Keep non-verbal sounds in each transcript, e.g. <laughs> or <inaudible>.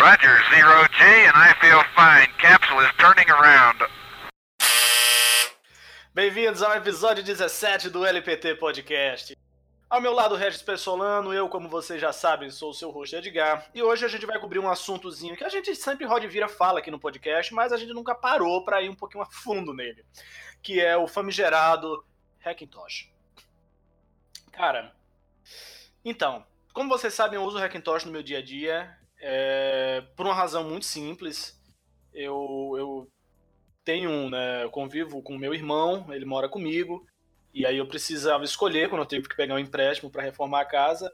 Roger, zero G, and I feel fine. Capsule is turning around. Bem-vindos ao episódio 17 do LPT Podcast. Ao meu lado, Regis Pessolano, eu, como vocês já sabem, sou o seu host Edgar, e hoje a gente vai cobrir um assuntozinho que a gente sempre roda e vira fala aqui no podcast, mas a gente nunca parou para ir um pouquinho a fundo nele, que é o famigerado Hackintosh. Cara, então, como vocês sabem, eu uso o Hackintosh no meu dia a dia, é, por uma razão muito simples. Eu, eu tenho, né, eu convivo com meu irmão, ele mora comigo, e aí eu precisava escolher, quando eu tive que pegar um empréstimo para reformar a casa,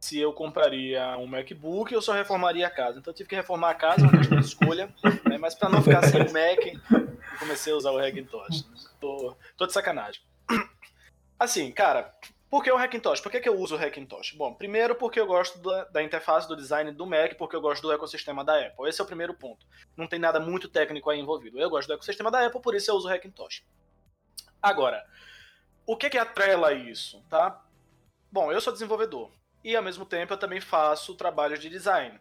se eu compraria um MacBook ou só reformaria a casa. Então eu tive que reformar a casa, uma questão <laughs> de escolha, né, mas para não ficar sem o Mac, comecei a usar o Hackintosh. Tô, tô de sacanagem. Assim, cara, por que o Hackintosh? Por que, que eu uso o Hackintosh? Bom, primeiro porque eu gosto da, da, interface, do design do Mac, porque eu gosto do ecossistema da Apple. Esse é o primeiro ponto. Não tem nada muito técnico aí envolvido. Eu gosto do ecossistema da Apple, por isso eu uso o Hackintosh. Agora, o que que atrela isso, tá? Bom, eu sou desenvolvedor e ao mesmo tempo eu também faço trabalhos de design.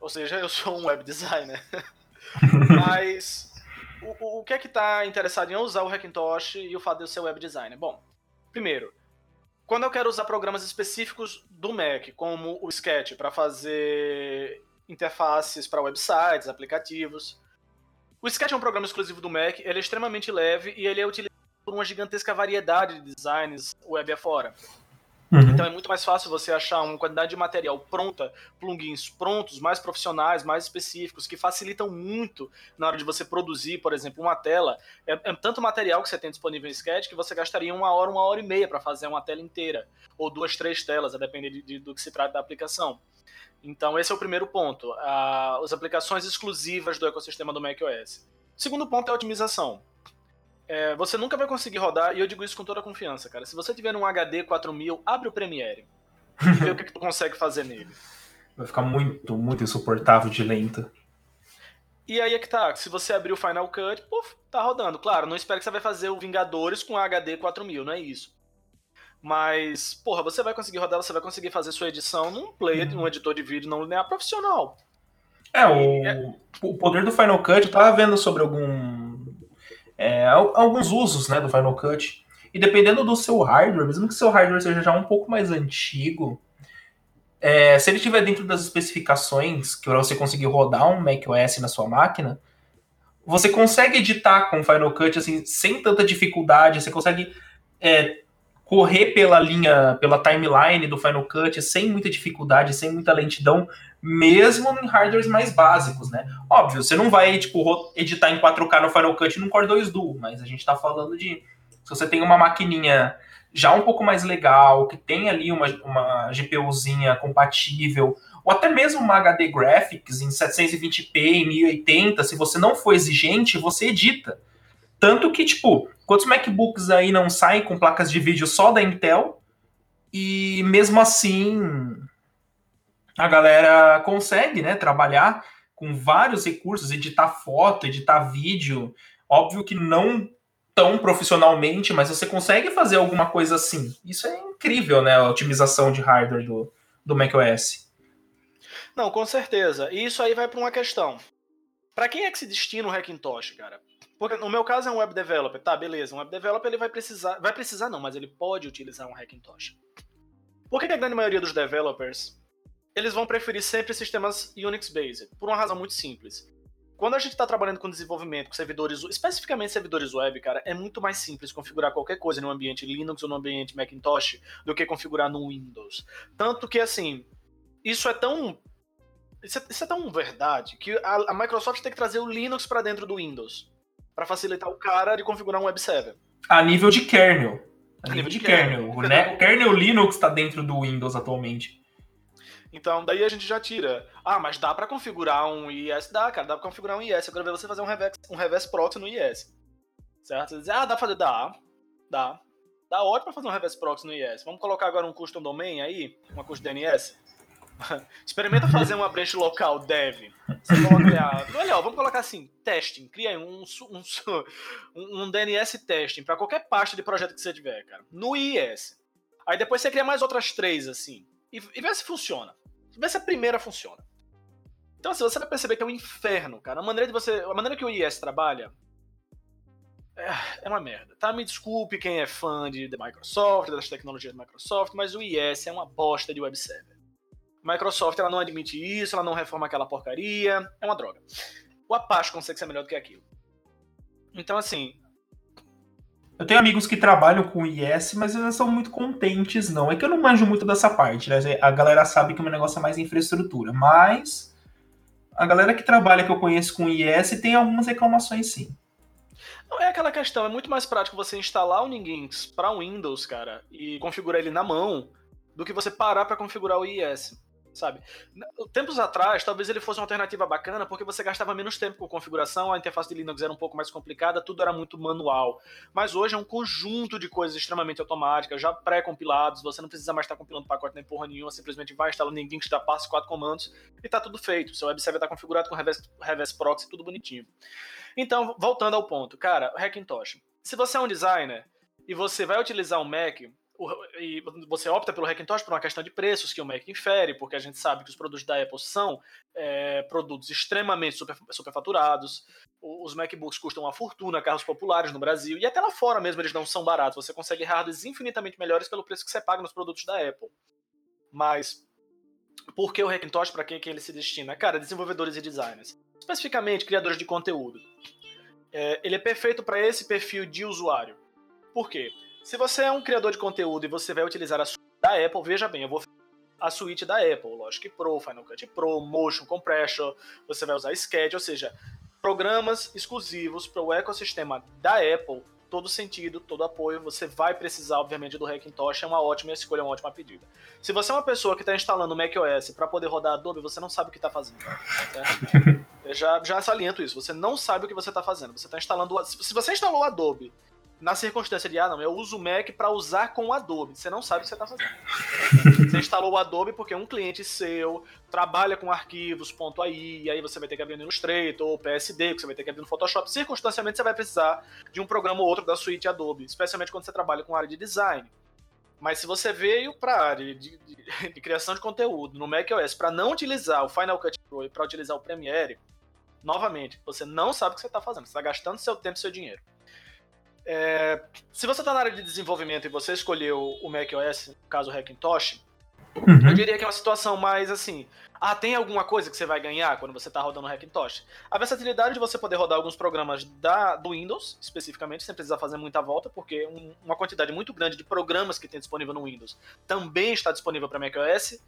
Ou seja, eu sou um web designer. <laughs> Mas o, o que é que está interessado em usar o Hackintosh e o fato de eu ser web designer? Bom, primeiro, quando eu quero usar programas específicos do Mac, como o Sketch, para fazer interfaces para websites, aplicativos. O Sketch é um programa exclusivo do Mac, ele é extremamente leve e ele é utilizado por uma gigantesca variedade de designs web afora. Uhum. Então é muito mais fácil você achar uma quantidade de material pronta, plugins prontos, mais profissionais, mais específicos, que facilitam muito na hora de você produzir, por exemplo, uma tela. É, é tanto material que você tem disponível em Sketch que você gastaria uma hora, uma hora e meia para fazer uma tela inteira, ou duas, três telas, a depender de, de, do que se trata da aplicação. Então esse é o primeiro ponto, as aplicações exclusivas do ecossistema do macOS. O segundo ponto é a otimização é, você nunca vai conseguir rodar, e eu digo isso com toda a confiança, cara. Se você tiver um HD 4000, abre o Premiere. E vê o que, que tu consegue fazer nele. <laughs> Vai ficar muito, muito insuportável de lento. E aí é que tá, se você abrir o Final Cut, puf, tá rodando. Claro, não espero que você vai fazer o Vingadores com HD 4000, não é isso. Mas, porra, você vai conseguir rodar, você vai conseguir fazer sua edição num player, uhum. num editor de vídeo não linear profissional. É, o, é... o poder do Final Cut, eu tava vendo sobre algum é, alguns usos né, do Final Cut. E dependendo do seu hardware, mesmo que seu hardware seja já um pouco mais antigo, é, se ele estiver dentro das especificações que para você conseguir rodar um macOS na sua máquina, você consegue editar com o Final Cut assim, sem tanta dificuldade, você consegue é, correr pela linha, pela timeline do Final Cut sem muita dificuldade, sem muita lentidão, mesmo em hardwares mais básicos, né? Óbvio, você não vai tipo editar em 4K no Final Cut num Core 2 Duo, mas a gente está falando de se você tem uma maquininha já um pouco mais legal, que tem ali uma, uma GPUzinha compatível, ou até mesmo uma HD Graphics em 720p, em 1080, se você não for exigente, você edita. Tanto que, tipo, Quantos MacBooks aí não saem com placas de vídeo só da Intel? E mesmo assim, a galera consegue, né, trabalhar com vários recursos, editar foto, editar vídeo. Óbvio que não tão profissionalmente, mas você consegue fazer alguma coisa assim. Isso é incrível, né, a otimização de hardware do, do macOS. Não, com certeza. E isso aí vai para uma questão. Para quem é que se destina o Hackintosh, cara? Porque no meu caso é um web developer, tá, beleza. Um web developer ele vai precisar, vai precisar não, mas ele pode utilizar um Hackintosh. Por que a grande maioria dos developers eles vão preferir sempre sistemas Unix-based? Por uma razão muito simples. Quando a gente está trabalhando com desenvolvimento, com servidores, especificamente servidores web, cara, é muito mais simples configurar qualquer coisa no ambiente Linux ou no ambiente Macintosh do que configurar no Windows. Tanto que, assim, isso é tão. Isso é, isso é tão verdade que a, a Microsoft tem que trazer o Linux para dentro do Windows para facilitar o cara de configurar um web server. A nível de kernel. A, nível, nível de, de kernel. kernel. O, né? o kernel Linux está dentro do Windows atualmente. Então, daí a gente já tira. Ah, mas dá para configurar um IS? Dá, cara, dá pra configurar um IS. Eu quero ver você fazer um reverse, um reverse proxy no IS. Certo? Você diz, ah, dá pra fazer? Dá. Dá. Dá ótimo pra fazer um reverse proxy no IS. Vamos colocar agora um custom domain aí? Uma custom DNS? <laughs> Experimenta fazer uma branch local dev. Você coloca, <laughs> olha, vamos colocar assim, testing. Cria <laughs> um, um, um, um DNS testing para qualquer parte de projeto que você tiver, cara. No IIS. Aí depois você cria mais outras três, assim. E, e vê se funciona. Vê se a primeira funciona. Então, assim, você vai perceber que é um inferno, cara. A maneira de você. A maneira que o IS trabalha é, é uma merda. Tá? Me desculpe quem é fã de, de Microsoft, das tecnologias da Microsoft, mas o IS é uma bosta de web server. Microsoft ela não admite isso, ela não reforma aquela porcaria, é uma droga. O Apache consegue ser melhor do que aquilo. Então, assim. Eu tenho amigos que trabalham com IS, mas eles não são muito contentes, não. É que eu não manjo muito dessa parte, né? A galera sabe que o meu negócio é mais infraestrutura, mas a galera que trabalha que eu conheço com IS tem algumas reclamações sim. Não é aquela questão, é muito mais prático você instalar o Ninginx para Windows, cara, e configurar ele na mão, do que você parar para configurar o IIS sabe? Tempos atrás, talvez ele fosse uma alternativa bacana porque você gastava menos tempo com configuração, a interface de Linux era um pouco mais complicada, tudo era muito manual. Mas hoje é um conjunto de coisas extremamente automáticas, já pré-compilados, você não precisa mais estar compilando pacote nem porra nenhuma, simplesmente vai instalando que dá passo quatro comandos e tá tudo feito. Seu web server tá configurado com reverse, reverse proxy, tudo bonitinho. Então, voltando ao ponto, cara, Hackintosh. Se você é um designer e você vai utilizar um Mac, e você opta pelo Hackintosh por uma questão de preços que o Mac infere, porque a gente sabe que os produtos da Apple são é, produtos extremamente super, superfaturados. Os MacBooks custam uma fortuna, carros populares no Brasil, e até lá fora mesmo eles não são baratos. Você consegue hardwares infinitamente melhores pelo preço que você paga nos produtos da Apple. Mas por que o Hackintosh? Para quem, quem ele se destina? Cara, desenvolvedores e designers. Especificamente criadores de conteúdo. É, ele é perfeito para esse perfil de usuário. Por quê? Se você é um criador de conteúdo e você vai utilizar a suíte da Apple, veja bem, eu vou a suíte da Apple, Logic Pro, Final Cut Pro, Motion Compression, você vai usar Sketch, ou seja, programas exclusivos para o ecossistema da Apple, todo sentido, todo apoio, você vai precisar, obviamente, do Hackintosh, é uma ótima escolha, é uma ótima pedida. Se você é uma pessoa que está instalando o macOS para poder rodar Adobe, você não sabe o que está fazendo. Certo? <laughs> Eu já, já saliento isso, você não sabe o que você está fazendo. Você está instalando. Se você instalou o Adobe na circunstância de, ah, não, eu uso o Mac para usar com o Adobe. Você não sabe o que você está fazendo. <laughs> você instalou o Adobe porque um cliente seu trabalha com arquivos .ai, e aí você vai ter que abrir no Illustrator ou PSD, que você vai ter que abrir no Photoshop. Circunstancialmente, você vai precisar de um programa ou outro da suíte Adobe, especialmente quando você trabalha com área de design. Mas se você veio para a área de, de, de, criação de conteúdo no macOS para não utilizar o Final Cut Pro e para utilizar o Premiere, novamente, você não sabe o que você está fazendo. Você está gastando seu tempo e seu dinheiro. É, se você está na área de desenvolvimento e você escolheu o macOS, no caso o Hackintosh, uhum. eu diria que é uma situação mais assim. Ah, tem alguma coisa que você vai ganhar quando você está rodando o Hackintosh? A versatilidade de você poder rodar alguns programas da, do Windows, especificamente, sem precisar fazer muita volta, porque um, uma quantidade muito grande de programas que tem disponível no Windows também está disponível para macOS.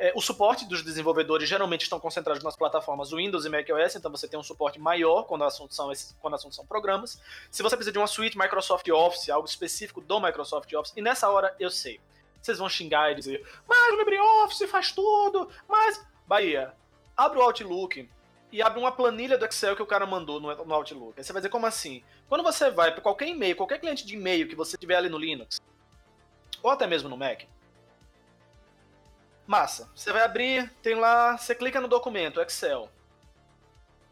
É, o suporte dos desenvolvedores geralmente estão concentrados nas plataformas Windows e macOS, então você tem um suporte maior quando assunto são, quando assunto são programas. Se você precisa de uma suíte Microsoft Office, algo específico do Microsoft Office, e nessa hora eu sei, vocês vão xingar e dizer, mas o LibreOffice faz tudo, mas. Bahia, abre o Outlook e abre uma planilha do Excel que o cara mandou no, no Outlook. Aí você vai dizer, como assim? Quando você vai para qualquer e-mail, qualquer cliente de e-mail que você tiver ali no Linux, ou até mesmo no Mac, Massa. Você vai abrir, tem lá, você clica no documento, Excel.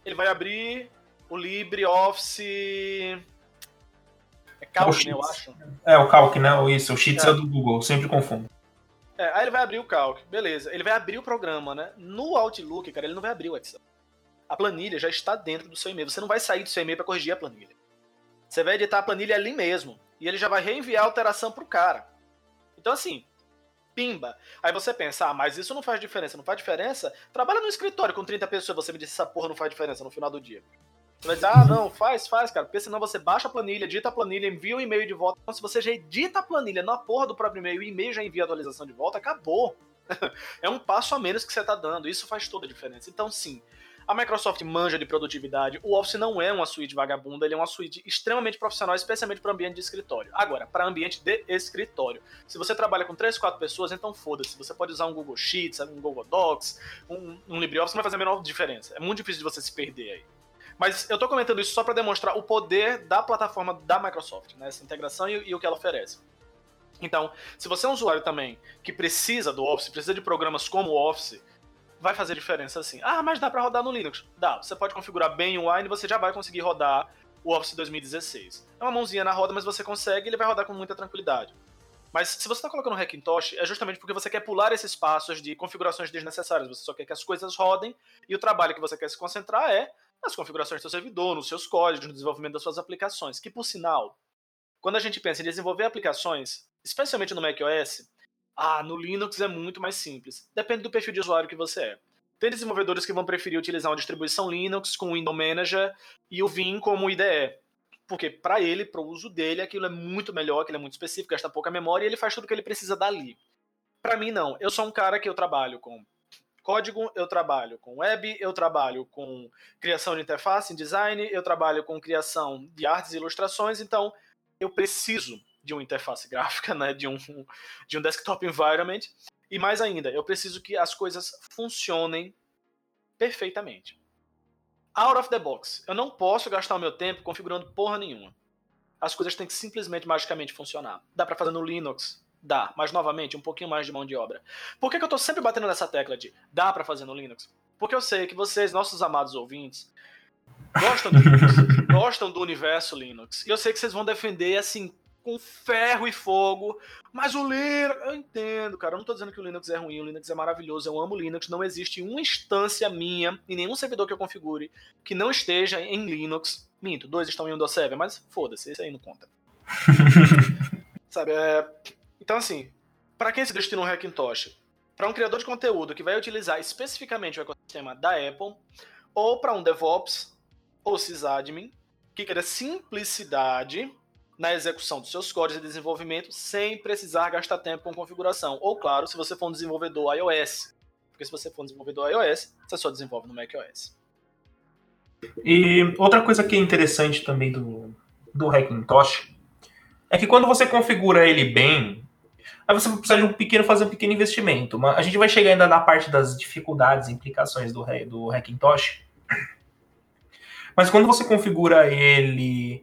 Ele vai abrir o LibreOffice. É Calc, né, eu acho. É, o Calc, né? Isso, o Sheets é. é do Google, sempre confundo. É, aí ele vai abrir o Calc, beleza. Ele vai abrir o programa, né? No Outlook, cara, ele não vai abrir o Excel. A planilha já está dentro do seu e-mail. Você não vai sair do seu e-mail para corrigir a planilha. Você vai editar a planilha ali mesmo. E ele já vai reenviar a alteração pro cara. Então, assim, pimba. Aí você pensa, ah, mas isso não faz diferença. Não faz diferença? Trabalha no escritório com 30 pessoas, você me disse essa porra não faz diferença no final do dia. Você vai dizer, ah, não, faz, faz, cara. Porque senão você baixa a planilha, edita a planilha, envia o um e-mail de volta. Então, se você já edita a planilha na porra do próprio e-mail, o e-mail já envia a atualização de volta, acabou. <laughs> é um passo a menos que você tá dando. Isso faz toda a diferença. Então, sim, a Microsoft manja de produtividade. O Office não é uma suíte vagabunda, ele é uma suíte extremamente profissional, especialmente para ambiente de escritório. Agora, para ambiente de escritório. Se você trabalha com 3, 4 pessoas, então foda-se. Você pode usar um Google Sheets, um Google Docs, um, um LibreOffice, não vai fazer a menor diferença. É muito difícil de você se perder aí. Mas eu tô comentando isso só para demonstrar o poder da plataforma da Microsoft, né? Essa integração e, e o que ela oferece. Então, se você é um usuário também que precisa do Office, precisa de programas como o Office, vai fazer diferença assim. Ah, mas dá para rodar no Linux. Dá. Você pode configurar bem o Wine você já vai conseguir rodar o Office 2016. É uma mãozinha na roda, mas você consegue ele vai rodar com muita tranquilidade. Mas se você está colocando um Hackintosh, é justamente porque você quer pular esses passos de configurações desnecessárias. Você só quer que as coisas rodem e o trabalho que você quer se concentrar é nas configurações do seu servidor, nos seus códigos, no desenvolvimento das suas aplicações. Que, por sinal, quando a gente pensa em desenvolver aplicações, especialmente no macOS, ah, no Linux é muito mais simples. Depende do perfil de usuário que você é. Tem desenvolvedores que vão preferir utilizar uma distribuição Linux com o Window Manager e o Vim como IDE. Porque para ele, para o uso dele, aquilo é muito melhor, aquilo é muito específico, gasta pouca memória e ele faz tudo o que ele precisa dali. Para mim, não. Eu sou um cara que eu trabalho com código, eu trabalho com web, eu trabalho com criação de interface, design, eu trabalho com criação de artes e ilustrações, então eu preciso de uma interface <laughs> gráfica, né, de um, de um desktop environment, e mais ainda, eu preciso que as coisas funcionem perfeitamente. Out of the box. Eu não posso gastar o meu tempo configurando porra nenhuma. As coisas têm que simplesmente magicamente funcionar. Dá para fazer no Linux? Dá, mas novamente, um pouquinho mais de mão de obra. Por que, que eu tô sempre batendo nessa tecla de dá para fazer no Linux? Porque eu sei que vocês, nossos amados ouvintes, gostam do Linux, <laughs> gostam do universo Linux. E eu sei que vocês vão defender assim com ferro e fogo. Mas o Linux, eu entendo, cara. Eu não tô dizendo que o Linux é ruim, o Linux é maravilhoso. Eu amo o Linux. Não existe uma instância minha em nenhum servidor que eu configure que não esteja em Linux. Minto, dois estão em Windows 7, mas foda-se, esse aí não conta. <laughs> Sabe, é... Então, assim, para quem se destina um Hackintosh? Para um criador de conteúdo que vai utilizar especificamente o ecossistema da Apple, ou para um DevOps ou sysadmin, que quer simplicidade na execução dos seus códigos de desenvolvimento sem precisar gastar tempo com configuração. Ou, claro, se você for um desenvolvedor iOS. Porque se você for um desenvolvedor iOS, você só desenvolve no macOS. E outra coisa que é interessante também do, do Hackintosh é que quando você configura ele bem, aí você precisa de um pequeno fazer um pequeno investimento. A gente vai chegar ainda na parte das dificuldades e implicações do, do Hackintosh. Mas quando você configura ele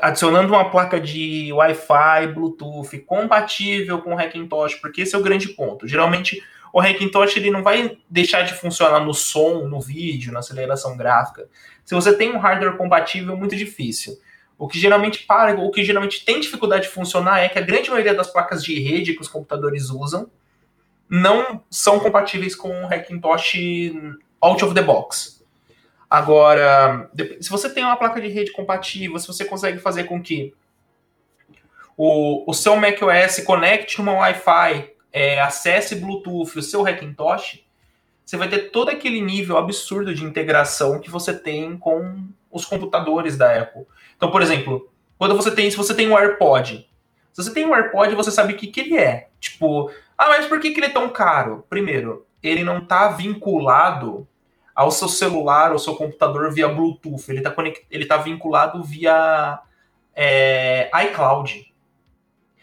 adicionando uma placa de Wi-Fi, Bluetooth compatível com o Hackintosh, porque esse é o grande ponto. Geralmente o Hackintosh ele não vai deixar de funcionar no som, no vídeo, na aceleração gráfica. Se você tem um hardware compatível, é muito difícil. O que geralmente para, o que geralmente tem dificuldade de funcionar é que a grande maioria das placas de rede que os computadores usam não são compatíveis com o Hackintosh out of the box. Agora, se você tem uma placa de rede compatível, se você consegue fazer com que o, o seu macOS conecte uma Wi-Fi, é, acesse Bluetooth, o seu Hackintosh, você vai ter todo aquele nível absurdo de integração que você tem com os computadores da Apple. Então, por exemplo, quando você tem, se você tem um AirPod, se você tem um AirPod, você sabe o que, que ele é. Tipo, ah, mas por que, que ele é tão caro? Primeiro, ele não está vinculado ao seu celular, ao seu computador via Bluetooth. Ele está ele tá vinculado via é, iCloud.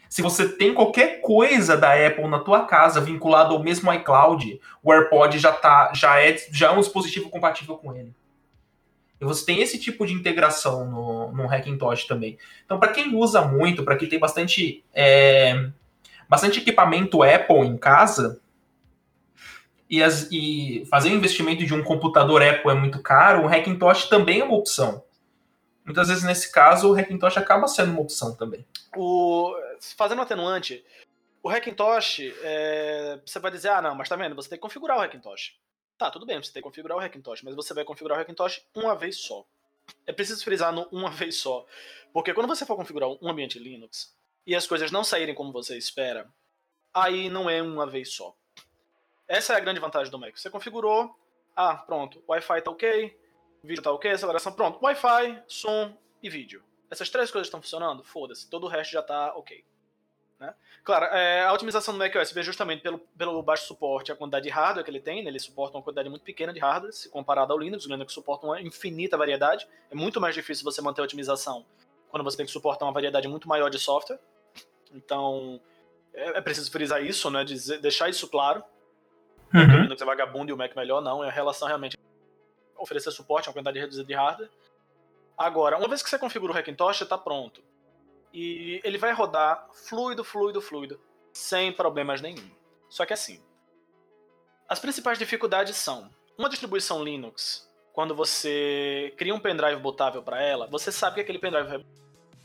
Se você tem qualquer coisa da Apple na tua casa vinculado ao mesmo iCloud, o AirPod já, tá, já, é, já é um dispositivo compatível com ele. E você tem esse tipo de integração no, no Hackintosh também. Então, para quem usa muito, para quem tem bastante, é, bastante equipamento Apple em casa, e, as, e fazer o investimento de um computador Apple é muito caro, o Hackintosh também é uma opção. Muitas vezes, nesse caso, o Hackintosh acaba sendo uma opção também. O, fazendo um atenuante, o Hackintosh, é, você vai dizer, ah, não, mas tá vendo, você tem que configurar o Hackintosh. Tá, tudo bem, você tem que configurar o Hackintosh, mas você vai configurar o Hackintosh uma vez só. É preciso frisar no uma vez só. Porque quando você for configurar um ambiente Linux e as coisas não saírem como você espera, aí não é uma vez só. Essa é a grande vantagem do Mac. Você configurou, ah, pronto, Wi-Fi tá ok, vídeo tá ok, aceleração, pronto. Wi-Fi, som e vídeo. Essas três coisas estão funcionando? Foda-se, todo o resto já tá ok. Né? Claro, é, a otimização do macOS vem justamente pelo, pelo baixo suporte a quantidade de hardware que ele tem, né? ele suporta uma quantidade muito pequena de hardware, se comparado ao Linux, o Linux suporta uma infinita variedade, é muito mais difícil você manter a otimização quando você tem que suportar uma variedade muito maior de software, então é, é preciso frisar isso, né? Dizer, deixar isso claro, uhum. o Linux é vagabundo e o Mac melhor, não. É a relação realmente oferecer suporte a uma quantidade reduzida de hardware. Agora, uma vez que você configura o Hackintosh, está pronto. E ele vai rodar fluido, fluido, fluido, sem problemas nenhum. Só que assim, as principais dificuldades são uma distribuição Linux. Quando você cria um pendrive botável para ela, você sabe que aquele pendrive vai...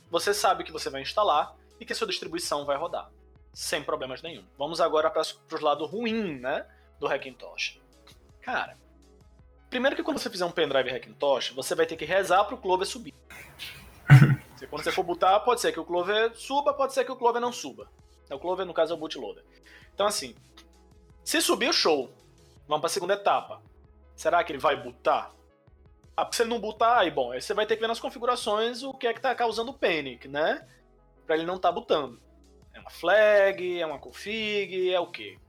você sabe que você vai instalar e que a sua distribuição vai rodar. sem problemas nenhum. Vamos agora para os lados ruins, né, do Hackintosh. Cara, primeiro que quando você fizer um pendrive Hackintosh, você vai ter que rezar para o Clover subir. <laughs> quando você for botar, pode ser que o Clover suba, pode ser que o Clover não suba. O Clover, no caso, é o bootloader. Então, assim, se subir o show, vamos para a segunda etapa. Será que ele vai botar? Ah, se ele não botar, aí bom, aí você vai ter que ver nas configurações o que é que tá causando panic, né? Pra ele não tá botando. É uma flag, é uma config, é o quê?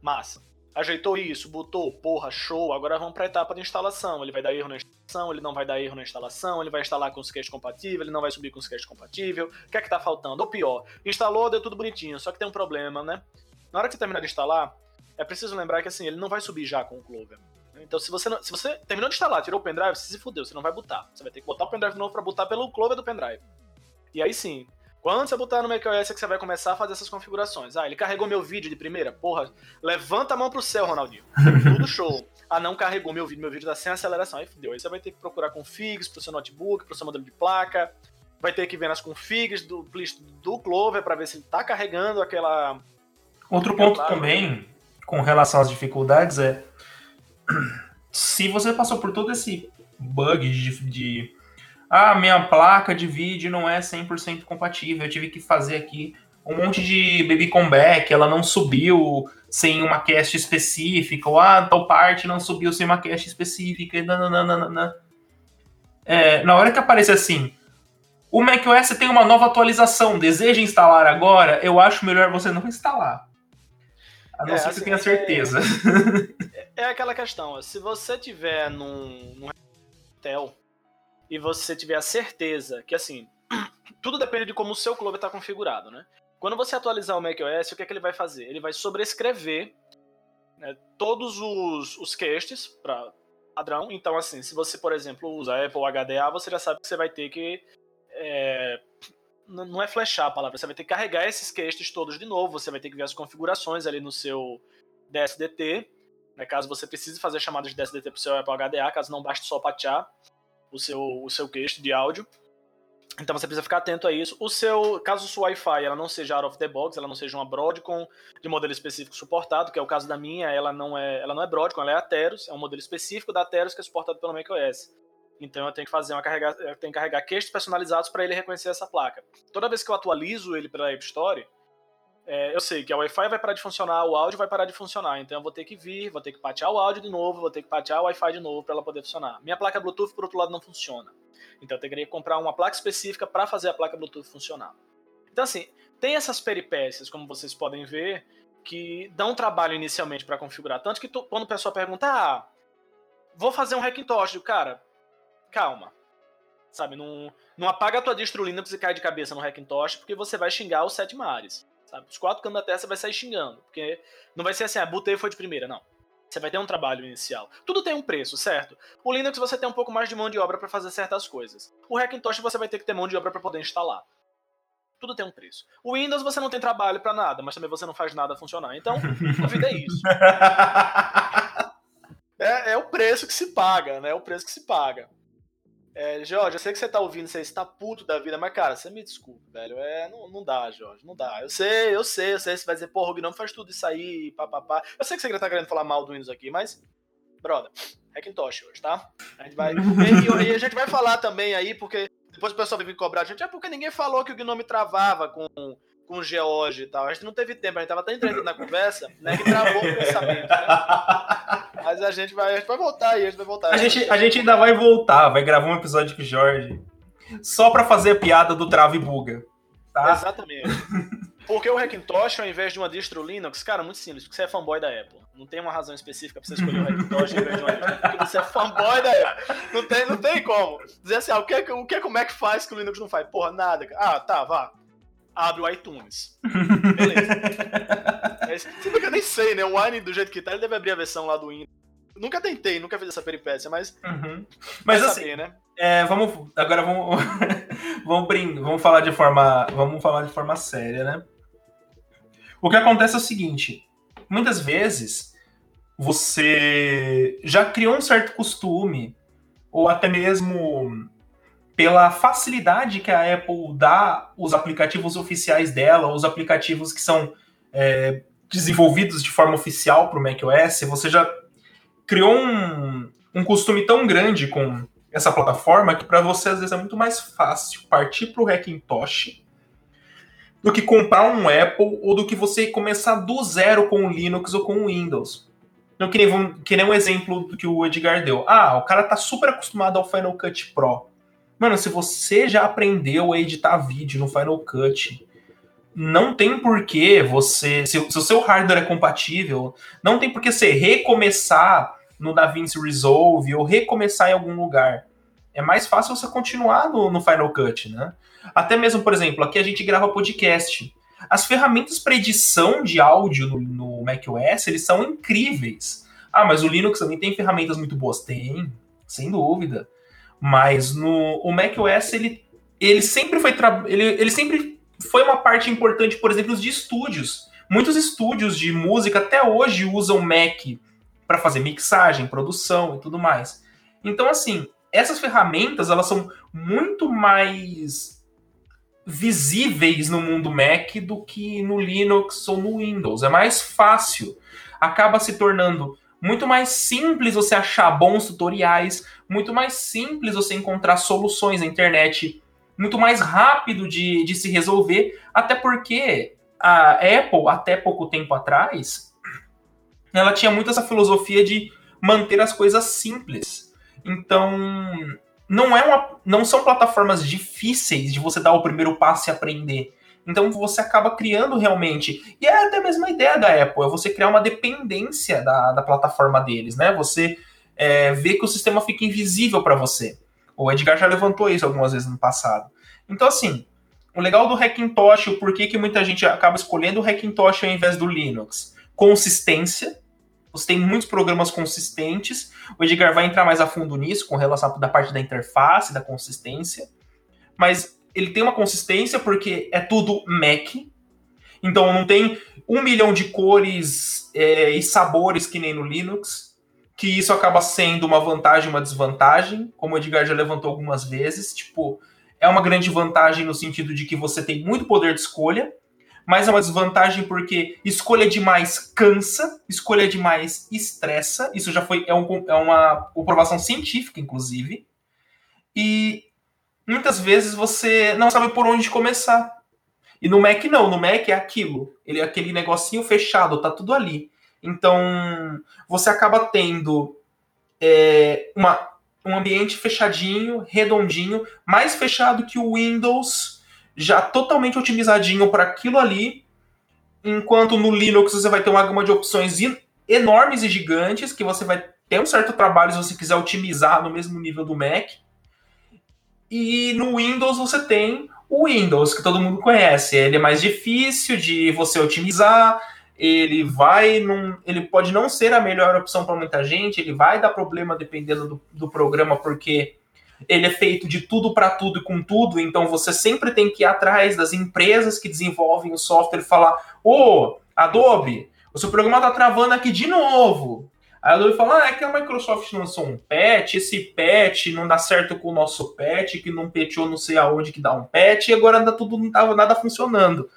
Massa. Ajeitou isso, botou, porra, show. Agora vamos pra etapa de instalação. Ele vai dar erro na instalação, ele não vai dar erro na instalação, ele vai instalar com sketch compatível, ele não vai subir com sketch compatível. O que é que tá faltando? Ou pior, instalou, deu tudo bonitinho, só que tem um problema, né? Na hora que você terminar de instalar, é preciso lembrar que assim, ele não vai subir já com o Clover. Então, se você, não, se você terminou de instalar, tirou o pendrive, você se fudeu, você não vai botar. Você vai ter que botar o pendrive novo para botar pelo Clover do pendrive. E aí sim, quando você botar no macOS é que você vai começar a fazer essas configurações. Ah, ele carregou meu vídeo de primeira? Porra, levanta a mão pro céu, Ronaldinho. <laughs> Tudo show. Ah, não carregou meu vídeo, meu vídeo tá sem aceleração. Aí fudeu. Aí você vai ter que procurar configs pro seu notebook, pro seu modelo de placa. Vai ter que ver nas configs do, do Clover para ver se ele tá carregando aquela. Outro ponto também, com relação às dificuldades, é <clears throat> se você passou por todo esse bug de, de ah, minha placa de vídeo não é 100% compatível, eu tive que fazer aqui um monte de baby comeback, ela não subiu sem uma cache específica, ou ah, tal parte não subiu sem uma cache específica, e nananana. É, na hora que aparece assim, o macOS tem uma nova atualização, deseja instalar agora, eu acho melhor você não instalar. A não é, ser assim, que tenha certeza. É, é, aquela questão, se você tiver num, num hotel e você tiver a certeza que, assim, <clears throat> tudo depende de como o seu clube está configurado, né? Quando você atualizar o macOS, o que é que ele vai fazer? Ele vai sobrescrever né, todos os, os caches para padrão. Então, assim, se você, por exemplo, usa Apple HDA, você já sabe que você vai ter que é, não é flechar a palavra, você vai ter que carregar esses caches todos de novo, você vai ter que ver as configurações ali no seu DSDT, né, caso você precise fazer chamadas de DSDT para o seu Apple HDA, caso não baste só patear o seu, o seu cache de áudio. Então você precisa ficar atento a isso. O seu, caso sua Wi-Fi ela não seja out of the box, ela não seja uma Broadcom de modelo específico suportado, que é o caso da minha, ela não é, ela não é Broadcom, ela é Ateros, é um modelo específico da Ateros que é suportado pelo macOS. Então eu tenho que fazer uma carregar, eu tenho que carregar queixos personalizados para ele reconhecer essa placa. Toda vez que eu atualizo ele pela App Store, é, eu sei que a Wi-Fi vai parar de funcionar, o áudio vai parar de funcionar. Então eu vou ter que vir, vou ter que patear o áudio de novo, vou ter que patear o Wi-Fi de novo para ela poder funcionar. Minha placa Bluetooth, por outro lado, não funciona. Então eu teria que comprar uma placa específica para fazer a placa Bluetooth funcionar. Então assim, tem essas peripécias, como vocês podem ver, que dão trabalho inicialmente para configurar. Tanto que tu, quando o pessoal pergunta, ah, vou fazer um Hackintosh, cara, calma. Sabe, não, não apaga a tua distro Linux e cai de cabeça no Hackintosh, porque você vai xingar os sete mares. Sabe? Os quatro cantos da terra você vai sair xingando. Porque não vai ser assim, ah, botei foi de primeira, não. Você vai ter um trabalho inicial. Tudo tem um preço, certo? O Linux você tem um pouco mais de mão de obra para fazer certas coisas. O Hackintosh você vai ter que ter mão de obra para poder instalar. Tudo tem um preço. O Windows você não tem trabalho para nada, mas também você não faz nada funcionar. Então, a vida é isso. <laughs> é, é o preço que se paga, né? É o preço que se paga. É, Jorge, eu sei que você tá ouvindo, você está puto da vida, mas, cara, você me desculpa, velho. É, não, não dá, Jorge, não dá. Eu sei, eu sei, eu sei. Você vai dizer, porra, o Gnome faz tudo isso aí, papapá. Eu sei que você tá querendo falar mal do Windows aqui, mas, brother, Hackintosh hoje, tá? A gente vai. <laughs> e, e, a gente vai falar também aí, porque depois o pessoal vem cobrar a gente, é porque ninguém falou que o Gnome travava com com o George e tal. A gente não teve tempo, a gente tava tão entretido na conversa, né, que travou o pensamento. Né? Mas a gente vai, a gente vai voltar aí, a gente vai voltar. A gente, a gente ainda vai voltar, vai gravar um episódio com o Jorge só pra fazer a piada do trava e buga. Tá? Exatamente. Porque o Hackintosh, ao invés de uma distro Linux, cara, muito simples, porque você é fanboy da Apple. Não tem uma razão específica pra você escolher o Hackintosh ao invés de uma distro, porque você é fanboy da Apple. Não tem, não tem como. Dizer assim, ah, o que, o que como é que faz que o Linux não faz? Porra, nada. Ah, tá, vá abre o iTunes. <laughs> Beleza. é, se bem que eu nem sei, né? O Wine, do jeito que tá, ele deve abrir a versão lá do Windows. Nunca tentei, nunca fiz essa peripécia, mas. Uhum. Mas assim, saber, né? É, vamos. Agora vamos. <laughs> vamos brindar, vamos falar de forma. Vamos falar de forma séria, né? O que acontece é o seguinte: muitas vezes você já criou um certo costume, ou até mesmo pela facilidade que a Apple dá os aplicativos oficiais dela, os aplicativos que são é, desenvolvidos de forma oficial para o macOS, você já criou um, um costume tão grande com essa plataforma que para você às vezes é muito mais fácil partir para o Hackintosh do que comprar um Apple ou do que você começar do zero com o Linux ou com o Windows. Então, que nem, que nem um exemplo do que o Edgar deu. Ah, o cara tá super acostumado ao Final Cut Pro. Mano, se você já aprendeu a editar vídeo no Final Cut, não tem porquê você. Se, se o seu hardware é compatível, não tem porquê você recomeçar no DaVinci Resolve ou recomeçar em algum lugar. É mais fácil você continuar no, no Final Cut, né? Até mesmo, por exemplo, aqui a gente grava podcast. As ferramentas para edição de áudio no, no macOS, eles são incríveis. Ah, mas o Linux também tem ferramentas muito boas? Tem, sem dúvida. Mas no o macOS, ele, ele sempre foi ele, ele sempre foi uma parte importante, por exemplo, de estúdios. Muitos estúdios de música até hoje usam Mac para fazer mixagem, produção e tudo mais. Então, assim, essas ferramentas elas são muito mais visíveis no mundo Mac do que no Linux ou no Windows. É mais fácil. Acaba se tornando muito mais simples você achar bons tutoriais, muito mais simples você encontrar soluções na internet, muito mais rápido de, de se resolver, até porque a Apple, até pouco tempo atrás, ela tinha muito essa filosofia de manter as coisas simples. Então, não, é uma, não são plataformas difíceis de você dar o primeiro passo e aprender. Então você acaba criando realmente. E é até a ideia da Apple, é você criar uma dependência da, da plataforma deles, né? Você é, vê que o sistema fica invisível para você. O Edgar já levantou isso algumas vezes no passado. Então, assim, o legal do Hackintosh, o porquê que muita gente acaba escolhendo o Hackintosh ao invés do Linux? Consistência. Você tem muitos programas consistentes. O Edgar vai entrar mais a fundo nisso, com relação da parte da interface, da consistência. Mas ele tem uma consistência porque é tudo Mac. Então não tem um milhão de cores é, e sabores que nem no Linux. Que isso acaba sendo uma vantagem e uma desvantagem, como o Edgar já levantou algumas vezes. Tipo, é uma grande vantagem no sentido de que você tem muito poder de escolha, mas é uma desvantagem porque escolha demais cansa, escolha demais estressa. Isso já foi é, um, é uma comprovação científica, inclusive. E muitas vezes você não sabe por onde começar. E no Mac não, no Mac é aquilo. Ele é aquele negocinho fechado, tá tudo ali. Então você acaba tendo é, uma, um ambiente fechadinho, redondinho, mais fechado que o Windows já totalmente otimizadinho para aquilo ali, enquanto no Linux você vai ter uma gama de opções enormes e gigantes que você vai ter um certo trabalho se você quiser otimizar no mesmo nível do Mac. E no Windows você tem o Windows, que todo mundo conhece. Ele é mais difícil de você otimizar, ele vai num, ele pode não ser a melhor opção para muita gente, ele vai dar problema dependendo do, do programa, porque ele é feito de tudo para tudo e com tudo, então você sempre tem que ir atrás das empresas que desenvolvem o software e falar: Ô, oh, Adobe, o seu programa tá travando aqui de novo. Aí a Adobe fala: ah, é que a Microsoft lançou um patch, esse patch não dá certo com o nosso patch, que não patchou não sei aonde que dá um patch, e agora anda tudo, não tava nada funcionando.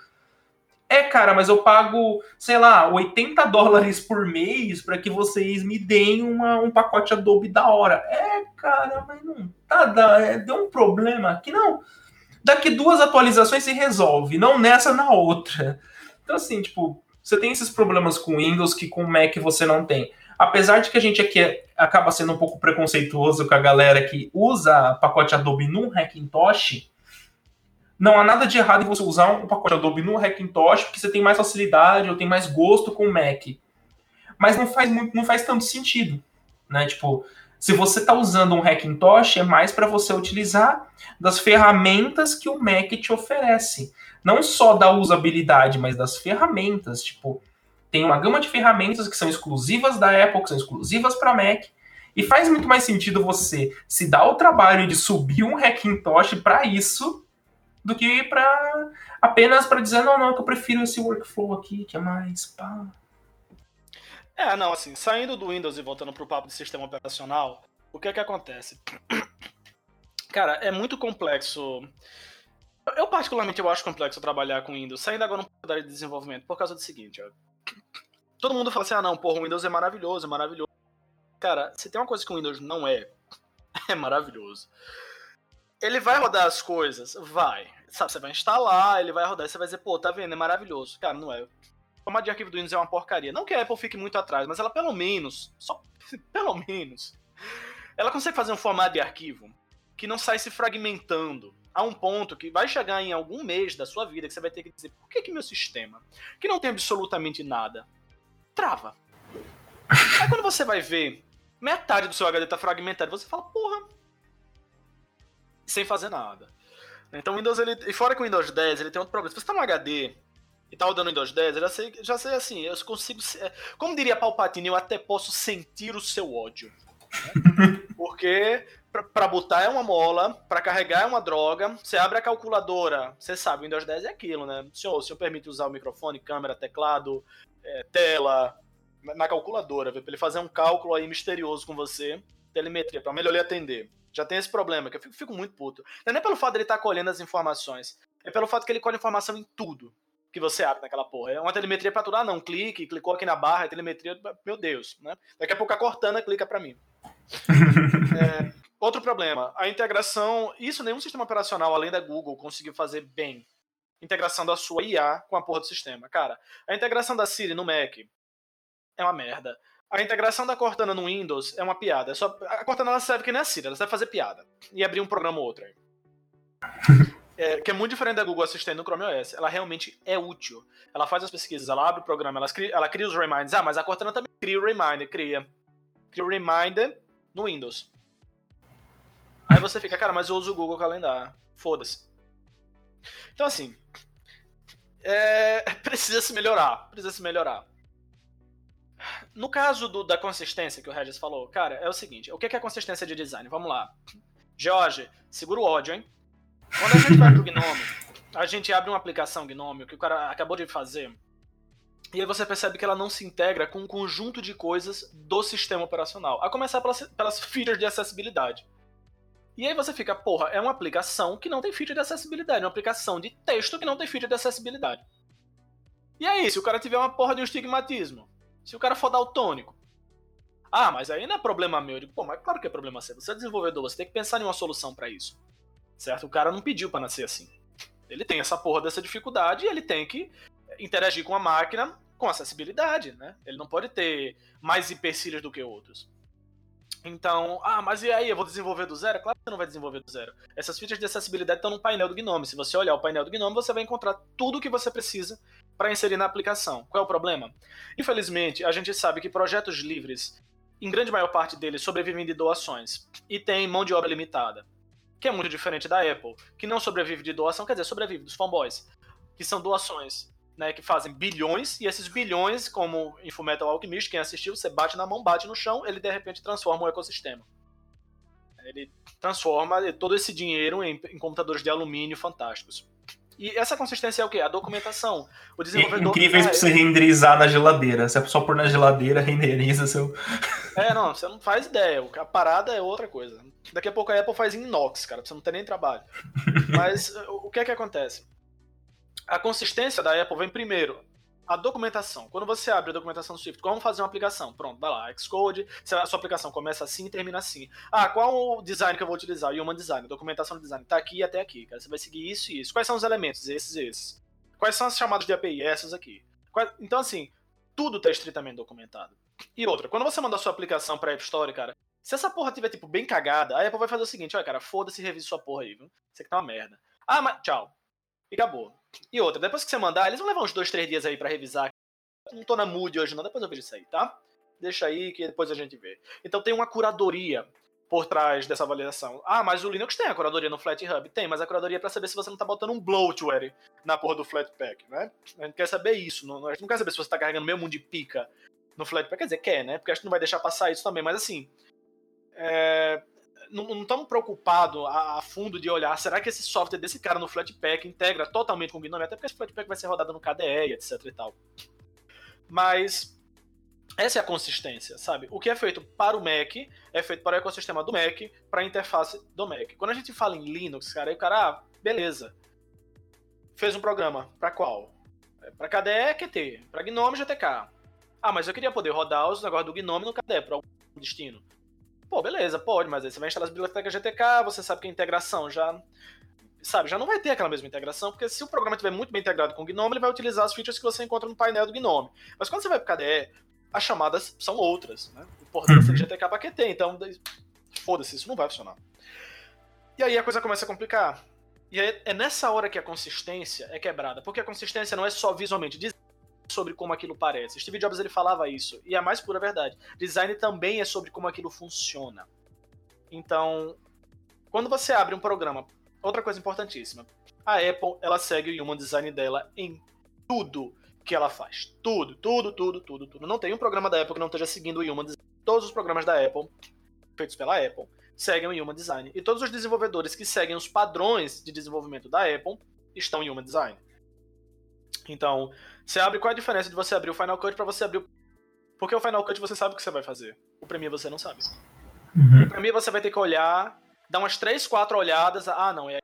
É, cara, mas eu pago, sei lá, 80 dólares por mês para que vocês me deem uma, um pacote Adobe da hora. É, cara, mas não tá, dá, é, deu um problema aqui. Não, daqui duas atualizações se resolve, não nessa, na outra. Então, assim, tipo, você tem esses problemas com Windows que com Mac você não tem. Apesar de que a gente aqui acaba sendo um pouco preconceituoso com a galera que usa pacote Adobe no Hackintosh, não há nada de errado em você usar um pacote Adobe no Hackintosh, porque você tem mais facilidade ou tem mais gosto com o Mac. Mas não faz, muito, não faz tanto sentido. Né? Tipo, se você está usando um Hackintosh, é mais para você utilizar das ferramentas que o Mac te oferece. Não só da usabilidade, mas das ferramentas. Tipo, tem uma gama de ferramentas que são exclusivas da Apple, que são exclusivas para Mac. E faz muito mais sentido você se dar o trabalho de subir um Hackintosh para isso do que para apenas para dizer não, não, que eu prefiro esse workflow aqui, que é mais pá. É, não, assim, saindo do Windows e voltando pro papo de sistema operacional, o que é que acontece? <clears throat> Cara, é muito complexo. Eu, particularmente, eu acho complexo trabalhar com Windows, saindo agora um pouco área de desenvolvimento, por causa do seguinte, ó. Todo mundo fala assim, ah não, porra, o Windows é maravilhoso, é maravilhoso. Cara, se tem uma coisa que o Windows não é, <laughs> é maravilhoso. Ele vai rodar as coisas? Vai. Sabe, você vai instalar, ele vai rodar, você vai dizer, pô, tá vendo, é maravilhoso. Cara, não é. Formato de arquivo do Windows é uma porcaria. Não que a Apple fique muito atrás, mas ela pelo menos, só <laughs> pelo menos, ela consegue fazer um formato de arquivo que não sai se fragmentando a um ponto que vai chegar em algum mês da sua vida que você vai ter que dizer por que, que meu sistema, que não tem absolutamente nada, trava. Aí quando você vai ver metade do seu HD tá fragmentado, você fala, porra, sem fazer nada. Então o Windows, ele, e fora que o Windows 10, ele tem outro problema. Se você tá no HD e tá rodando o Windows 10, eu já sei, já sei assim, eu consigo, como diria Palpatine, eu até posso sentir o seu ódio. Né? <laughs> Porque para botar é uma mola, para carregar é uma droga. Você abre a calculadora, você sabe, o Windows 10 é aquilo, né? O senhor, o senhor permite usar o microfone, câmera, teclado, é, tela, na calculadora, para ele fazer um cálculo aí misterioso com você, telemetria, para melhor lhe atender. Já tem esse problema, que eu fico, fico muito puto. Não é nem pelo fato dele estar tá colhendo as informações, é pelo fato que ele colhe informação em tudo que você abre naquela porra. É uma telemetria pra tudo. Ah, não, clique, clicou aqui na barra, é telemetria, meu Deus, né? Daqui a pouco a Cortana clica para mim. <laughs> é, outro problema, a integração. Isso nenhum sistema operacional, além da Google, conseguiu fazer bem. Integração da sua IA com a porra do sistema. Cara, a integração da Siri no Mac é uma merda. A integração da Cortana no Windows é uma piada. É só, a Cortana ela serve que nem a Siri, ela serve fazer piada. E abrir um programa ou outro aí. <laughs> É, que é muito diferente da Google Assistant no Chrome OS. Ela realmente é útil. Ela faz as pesquisas, ela abre o programa, ela cria, ela cria os reminders. Ah, mas a Cortana também cria o reminder, cria. Cria o reminder no Windows. Aí você fica, cara, mas eu uso o Google Calendar. Foda-se. Então, assim. É, <laughs> precisa se melhorar. Precisa se melhorar. No caso do, da consistência que o Regis falou, cara, é o seguinte: o que é consistência de design? Vamos lá. George, segura o ódio, hein? Quando a gente vai pro Gnome, a gente abre uma aplicação Gnome, que o cara acabou de fazer, e aí você percebe que ela não se integra com um conjunto de coisas do sistema operacional. A começar pelas, pelas <laughs> features de acessibilidade. E aí você fica, porra, é uma aplicação que não tem feature de acessibilidade, é uma aplicação de texto que não tem feature de acessibilidade. E aí, se o cara tiver uma porra de um estigmatismo, se o cara for daltônico, ah, mas aí não é problema meu. Eu digo, pô, mas claro que é problema seu. Você é desenvolvedor, você tem que pensar em uma solução para isso. Certo? O cara não pediu para nascer assim. Ele tem essa porra dessa dificuldade e ele tem que interagir com a máquina com acessibilidade, né? Ele não pode ter mais empecilhos do que outros. Então, ah, mas e aí, eu vou desenvolver do zero? Claro que você não vai desenvolver do zero. Essas features de acessibilidade estão no painel do Gnome. Se você olhar o painel do Gnome, você vai encontrar tudo o que você precisa para inserir na aplicação. Qual é o problema? Infelizmente, a gente sabe que projetos livres, em grande maior parte deles, sobrevivem de doações e têm mão de obra limitada. Que é muito diferente da Apple, que não sobrevive de doação, quer dizer, sobrevive dos fanboys, que são doações né, que fazem bilhões, e esses bilhões, como em Fullmetal Alchemist, quem assistiu, você bate na mão, bate no chão, ele de repente transforma o ecossistema. Ele transforma todo esse dinheiro em, em computadores de alumínio fantásticos. E essa consistência é o quê? A documentação. O desenvolvedor. Incríveis pra você renderizar na geladeira. Se é só pôr na geladeira, <laughs> renderiza seu. É, não, você não faz ideia. A parada é outra coisa. Daqui a pouco a Apple faz em inox, cara, pra você não ter nem trabalho. <laughs> Mas o que é que acontece? A consistência da Apple vem primeiro. A documentação. Quando você abre a documentação do Swift, como fazer uma aplicação? Pronto, vai lá, Xcode, a sua aplicação começa assim e termina assim. Ah, qual o design que eu vou utilizar? Human Design, documentação do design. Tá aqui e até aqui, cara. Você vai seguir isso e isso. Quais são os elementos? Esses e esses. Quais são as chamadas de API? Essas aqui. Então, assim, tudo está estritamente documentado. E outra, quando você manda a sua aplicação pra App Store, cara, se essa porra tiver, tipo, bem cagada, a Apple vai fazer o seguinte, olha, cara, foda-se revisa sua porra aí, viu? Isso aqui tá uma merda. Ah, mas tchau. E acabou. E outra, depois que você mandar, eles vão levar uns dois, três dias aí para revisar. Não tô na mood hoje não, depois eu vejo isso aí, tá? Deixa aí que depois a gente vê. Então tem uma curadoria por trás dessa avaliação. Ah, mas o Linux tem a curadoria no FlatHub? Tem, mas a curadoria é pra saber se você não tá botando um bloatware na porra do Flatpak, né? A gente quer saber isso, não, a gente não quer saber se você tá carregando meio mundo de pica no Flatpak. Quer dizer, quer, né? Porque a gente não vai deixar passar isso também, mas assim... É, não estamos preocupados a, a, fundo de olhar, será que esse software desse cara no Flatpak integra totalmente com o Gnome? Até porque esse Flatpak vai ser rodado no KDE, etc e tal. Mas essa é a consistência, sabe? O que é feito para o Mac é feito para o ecossistema do Mac, para a interface do Mac. Quando a gente fala em Linux, cara, aí o cara, ah, beleza. Fez um programa. Para qual? É, para KDE, QT. Para Gnome, GTK. Ah, mas eu queria poder rodar os negócios do Gnome no KDE, para algum destino. Pô, beleza, pode, mas aí você vai instalar as bibliotecas GTK, você sabe que a integração já sabe, já não vai ter aquela mesma integração, porque se o programa estiver muito bem integrado com o GNOME, ele vai utilizar as features que você encontra no painel do GNOME. Mas quando você vai para KDE, as chamadas são outras, né? Importante uhum. GTK para QT, então foda-se, isso não vai funcionar. E aí a coisa começa a complicar. E é, é nessa hora que a consistência é quebrada, porque a consistência não é só visualmente dizer sobre como aquilo parece. Steve Jobs ele falava isso, e é a mais pura verdade. Design também é sobre como aquilo funciona. Então, quando você abre um programa outra coisa importantíssima. A Apple, ela segue o Human Design dela em tudo que ela faz. Tudo, tudo, tudo, tudo, tudo. Não tem um programa da Apple que não esteja seguindo o Human Design. Todos os programas da Apple, feitos pela Apple, seguem o Human Design. E todos os desenvolvedores que seguem os padrões de desenvolvimento da Apple estão em Human Design. Então, você abre qual é a diferença de você abrir o Final Cut para você abrir o... Porque o Final Cut você sabe o que você vai fazer. O Premiere você não sabe. Uhum. O Premiere você vai ter que olhar dá umas três, quatro olhadas. Ah, não, é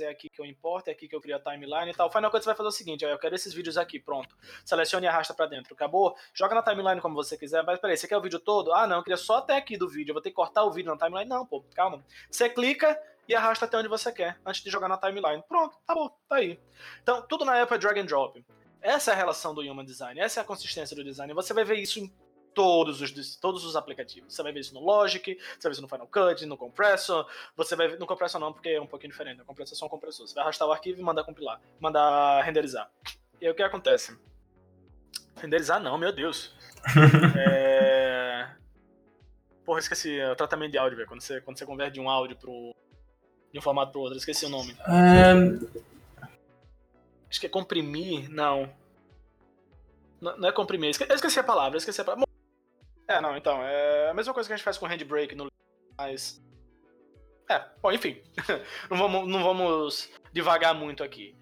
é aqui que eu importo, é aqui que eu crio a timeline e tal. Final Cut você vai fazer o seguinte, ó, eu quero esses vídeos aqui, pronto. Selecione e arrasta para dentro. Acabou? Joga na timeline como você quiser. Mas peraí, você quer o vídeo todo? Ah, não, eu queria só até aqui do vídeo. Eu vou ter que cortar o vídeo na timeline? Não, pô, calma. Você clica e arrasta até onde você quer, antes de jogar na timeline. Pronto, tá bom, tá aí. Então, tudo na Apple é drag and drop. Essa é a relação do Human Design, essa é a consistência do design. Você vai ver isso em todos os, todos os aplicativos. Você vai ver isso no Logic, você vai ver isso no Final Cut, no Compressor. Você vai ver no Compressor não, porque é um pouquinho diferente. No Compressor é só um compressor. Você vai arrastar o arquivo e mandar compilar, mandar renderizar. E aí o que acontece? Renderizar não, meu Deus. <laughs> é... Porra, esqueci. É o tratamento de áudio, velho. Quando você, quando você converte de um áudio pro. De um formato pro outro. Esqueci o nome. Um... Acho que é comprimir. Não. Não é comprimir. Eu esqueci a palavra. esqueci a palavra. É, não, então, é a mesma coisa que a gente faz com handbrake no mas. É, bom, enfim. <laughs> não, vamos, não vamos devagar muito aqui.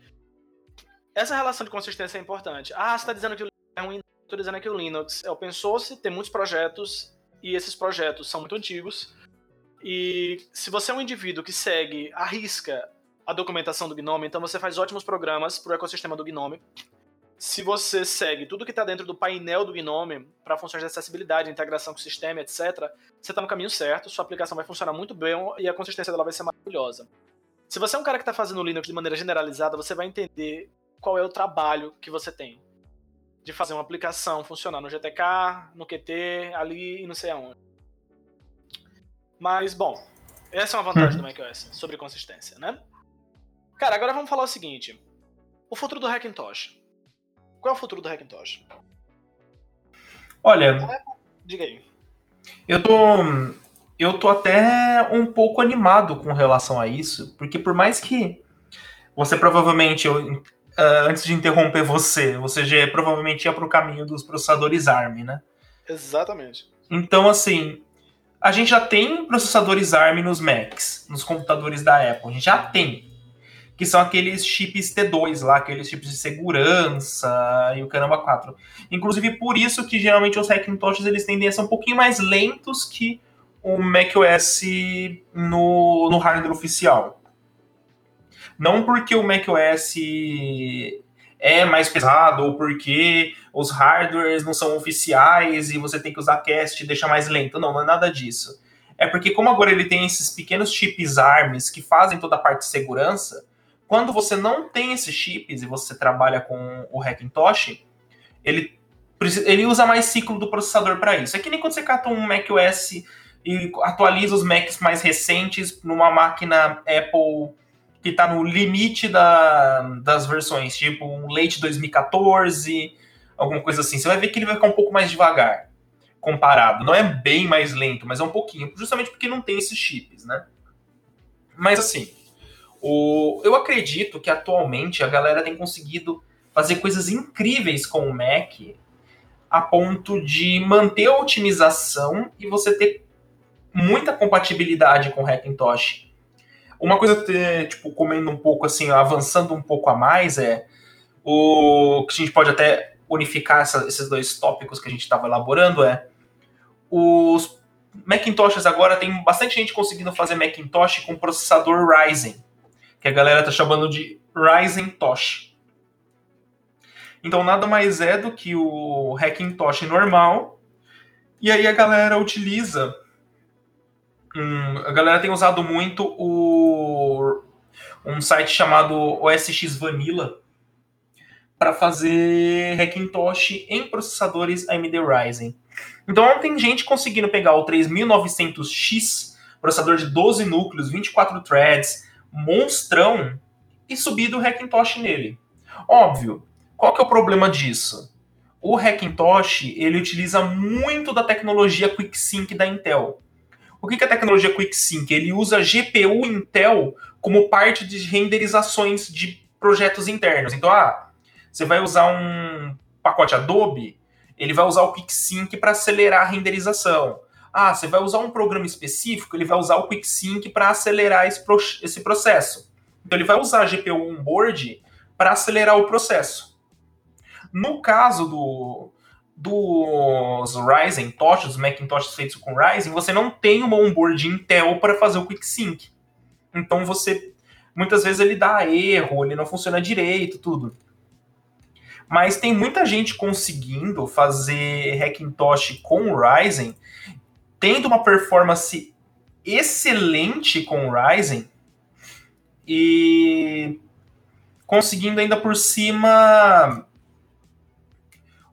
Essa relação de consistência é importante. Ah, você está dizendo que o Linux é ruim? Estou dizendo que o Linux é open source, tem muitos projetos, e esses projetos são muito antigos. E se você é um indivíduo que segue, arrisca a documentação do Gnome, então você faz ótimos programas para o ecossistema do Gnome se você segue tudo que está dentro do painel do Gnome para funções de acessibilidade, integração com o sistema, etc., você está no caminho certo, sua aplicação vai funcionar muito bem e a consistência dela vai ser maravilhosa. Se você é um cara que está fazendo Linux de maneira generalizada, você vai entender qual é o trabalho que você tem de fazer uma aplicação funcionar no GTK, no QT, ali e não sei aonde. Mas, bom, essa é uma vantagem do macOS sobre consistência, né? Cara, agora vamos falar o seguinte. O futuro do Hackintosh. Qual é o futuro do Hackintosh? Olha. Diga aí. Eu tô. Eu tô até um pouco animado com relação a isso, porque por mais que você provavelmente, eu, uh, antes de interromper você, você já provavelmente ia para o caminho dos processadores ARM, né? Exatamente. Então, assim, a gente já tem processadores ARM nos Macs, nos computadores da Apple, a gente já tem que são aqueles chips T2 lá, aqueles chips de segurança e o caramba 4. Inclusive por isso que geralmente os Hackintoshs eles tendem a ser um pouquinho mais lentos que o macOS no, no hardware oficial. Não porque o macOS é mais pesado ou porque os hardwares não são oficiais e você tem que usar cast e deixar mais lento. Não, não é nada disso. É porque como agora ele tem esses pequenos chips ARMs que fazem toda a parte de segurança, quando você não tem esses chips e você trabalha com o Hackintosh, ele, ele usa mais ciclo do processador para isso. É que nem quando você cata um macOS e atualiza os Macs mais recentes numa máquina Apple que está no limite da, das versões, tipo um Late 2014, alguma coisa assim. Você vai ver que ele vai ficar um pouco mais devagar comparado. Não é bem mais lento, mas é um pouquinho, justamente porque não tem esses chips, né? Mas assim, o, eu acredito que atualmente a galera tem conseguido fazer coisas incríveis com o Mac a ponto de manter a otimização e você ter muita compatibilidade com o Hackintosh. Uma coisa, tipo, comendo um pouco assim, avançando um pouco a mais, é o que a gente pode até unificar essa, esses dois tópicos que a gente estava elaborando é os Macintoshes agora tem bastante gente conseguindo fazer Macintosh com processador Ryzen, que a galera tá chamando de Ryzen Tosh. Então nada mais é do que o Hackintosh normal. E aí a galera utiliza. A galera tem usado muito o, um site chamado OSX Vanilla para fazer Hackintosh em processadores AMD Ryzen. Então tem gente conseguindo pegar o 3900X, processador de 12 núcleos, 24 threads, monstrão, e subir do Hackintosh nele. Óbvio, qual que é o problema disso? O Hackintosh, ele utiliza muito da tecnologia QuickSync da Intel. O que é a tecnologia QuickSync? Ele usa GPU Intel como parte de renderizações de projetos internos. Então, ah, você vai usar um pacote Adobe, ele vai usar o QuickSync para acelerar a renderização. Ah, você vai usar um programa específico, ele vai usar o QuickSync para acelerar esse, pro esse processo. Então ele vai usar a GPU onboard para acelerar o processo. No caso do, dos Ryzen Tosh, os Macintosh feitos com Ryzen, você não tem uma onboard Intel para fazer o QuickSync. Então você muitas vezes ele dá erro, ele não funciona direito, tudo. Mas tem muita gente conseguindo fazer Hackintosh com Ryzen, tendo uma performance excelente com Ryzen e conseguindo ainda por cima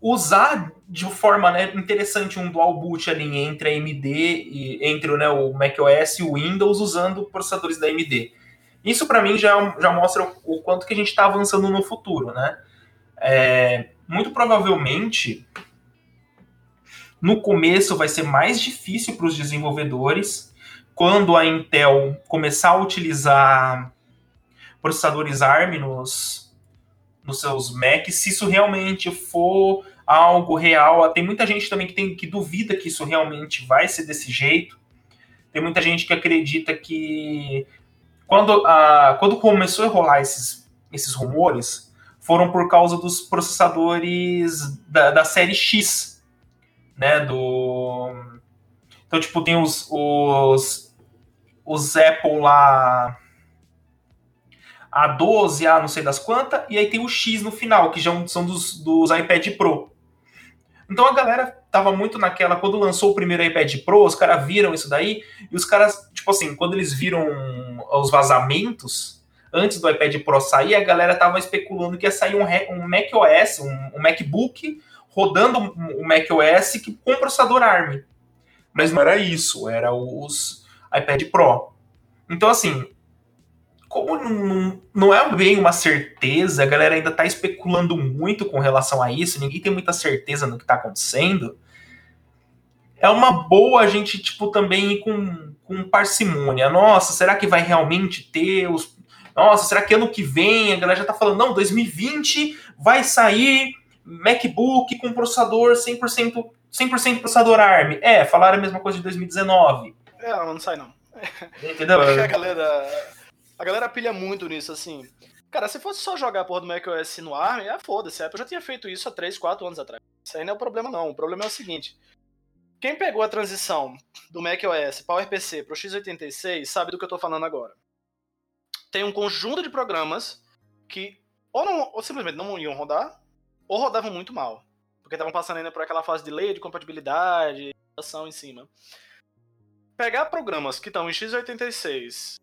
usar de forma né, interessante um dual boot ali entre a AMD e entre né, o macOS e o Windows usando processadores da AMD. Isso para mim já, já mostra o, o quanto que a gente está avançando no futuro, né? É, muito provavelmente, no começo vai ser mais difícil para os desenvolvedores quando a Intel começar a utilizar processadores ARM nos, nos seus Macs, se isso realmente for algo real. Tem muita gente também que, tem, que duvida que isso realmente vai ser desse jeito. Tem muita gente que acredita que quando, a, quando começou a rolar esses, esses rumores, foram por causa dos processadores da, da série X, né? Do então tipo tem os os, os Apple lá A12, A não sei das quantas, e aí tem o X no final, que já são dos, dos iPad Pro. Então a galera tava muito naquela, quando lançou o primeiro iPad Pro, os caras viram isso daí, e os caras, tipo assim, quando eles viram os vazamentos, antes do iPad Pro sair, a galera tava especulando que ia sair um, um Mac OS, um, um MacBook rodando um, um Mac OS que, com processador ARM. Mas não era isso, era os iPad Pro. Então, assim, como não, não é bem uma certeza, a galera ainda está especulando muito com relação a isso, ninguém tem muita certeza no que está acontecendo. É uma boa a gente, tipo, também ir com, com parcimônia. Nossa, será que vai realmente ter os nossa, será que ano que vem a galera já tá falando, não, 2020 vai sair MacBook com processador 100%, 100% processador ARM. É, falaram a mesma coisa de 2019. É, não sai não. Entendeu? <laughs> a galera, a galera pilha muito nisso, assim. Cara, se fosse só jogar a porra do macOS no ARM, é foda-se. A Apple já tinha feito isso há 3, 4 anos atrás. Isso aí não é o problema, não. O problema é o seguinte. Quem pegou a transição do macOS PowerPC pro x86 sabe do que eu tô falando agora tem um conjunto de programas que ou, não, ou simplesmente não iam rodar, ou rodavam muito mal. Porque estavam passando ainda por aquela fase de lei de compatibilidade, ação em cima. Pegar programas que estão em x86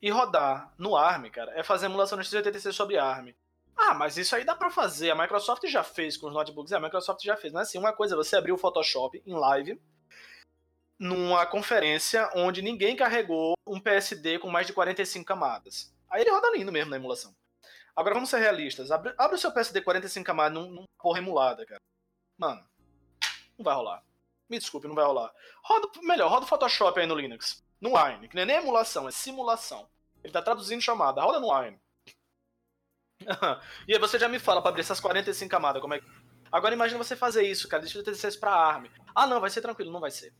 e rodar no ARM, cara, é fazer emulação no x86 sobre ARM. Ah, mas isso aí dá para fazer. A Microsoft já fez com os notebooks. É, a Microsoft já fez. Não é assim, uma coisa é você abrir o Photoshop em live numa conferência onde ninguém carregou um PSD com mais de 45 camadas. Aí ele roda lindo mesmo na emulação. Agora vamos ser realistas. Abre, abre o seu PSD 45 camadas num, numa porra emulada, cara. Mano, não vai rolar. Me desculpe, não vai rolar. Roda, melhor, roda o Photoshop aí no Linux. No Wine, que não é nem emulação, é simulação. Ele tá traduzindo chamada. Roda no Wine. <laughs> e aí você já me fala para abrir essas 45 camadas, como é que... Agora imagina você fazer isso, cara, deixa de para ARM. Ah, não, vai ser tranquilo, não vai ser.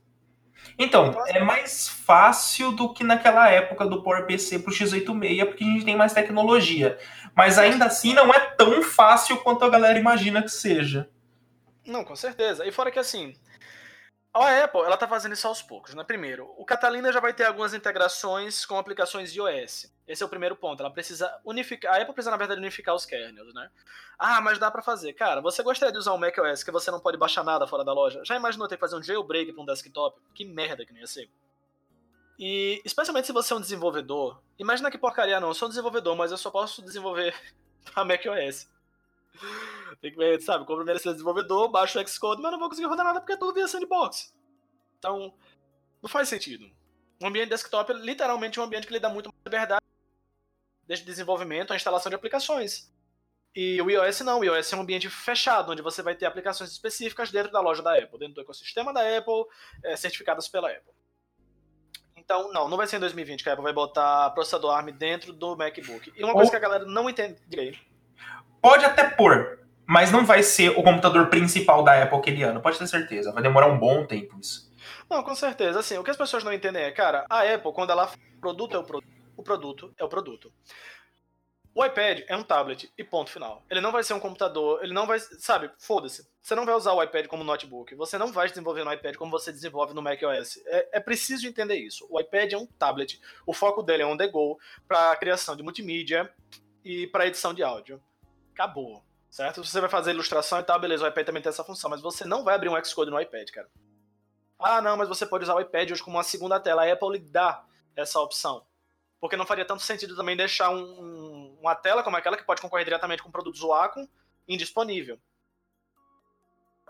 Então, é mais fácil do que naquela época do PowerPC pro x86, porque a gente tem mais tecnologia. Mas ainda assim não é tão fácil quanto a galera imagina que seja. Não, com certeza. E fora que assim, a Apple, ela tá fazendo isso aos poucos, né? Primeiro, o Catalina já vai ter algumas integrações com aplicações iOS. Esse é o primeiro ponto. Ela precisa unificar. A Apple precisa, na verdade, unificar os kernels, né? Ah, mas dá para fazer. Cara, você gostaria de usar um macOS que você não pode baixar nada fora da loja? Já imaginou ter que fazer um jailbreak para um desktop? Que merda que não ia ser. E, especialmente se você é um desenvolvedor. Imagina que porcaria, não. Eu sou um desenvolvedor, mas eu só posso desenvolver <laughs> para macOS. Tem que ver, sabe, compro a ser desenvolvedor, baixo o Xcode, mas não vou conseguir rodar nada porque é tudo via sandbox. Então, não faz sentido. Um ambiente desktop é literalmente um ambiente que lhe dá muito mais liberdade desde desenvolvimento a instalação de aplicações. E o iOS não, o iOS é um ambiente fechado, onde você vai ter aplicações específicas dentro da loja da Apple, dentro do ecossistema da Apple, é, certificadas pela Apple. Então, não, não vai ser em 2020 que a Apple vai botar processador ARM dentro do MacBook. E uma coisa que a galera não entende. Pode até pôr, mas não vai ser o computador principal da Apple aquele ano, pode ter certeza. Vai demorar um bom tempo isso. Não, com certeza. Assim, o que as pessoas não entendem é, cara, a Apple, quando ela produto é o produto, o produto é o produto. O iPad é um tablet e ponto final. Ele não vai ser um computador, ele não vai, sabe, foda-se. Você não vai usar o iPad como notebook, você não vai desenvolver no iPad como você desenvolve no macOS. É, é preciso entender isso. O iPad é um tablet, o foco dele é on the go para criação de multimídia e para edição de áudio acabou. Certo? Você vai fazer ilustração e tal, beleza, o iPad também tem essa função, mas você não vai abrir um Xcode no iPad, cara. Ah, não, mas você pode usar o iPad hoje como uma segunda tela. A Apple lhe dá essa opção. Porque não faria tanto sentido também deixar um, uma tela como aquela que pode concorrer diretamente com produtos Wacom indisponível.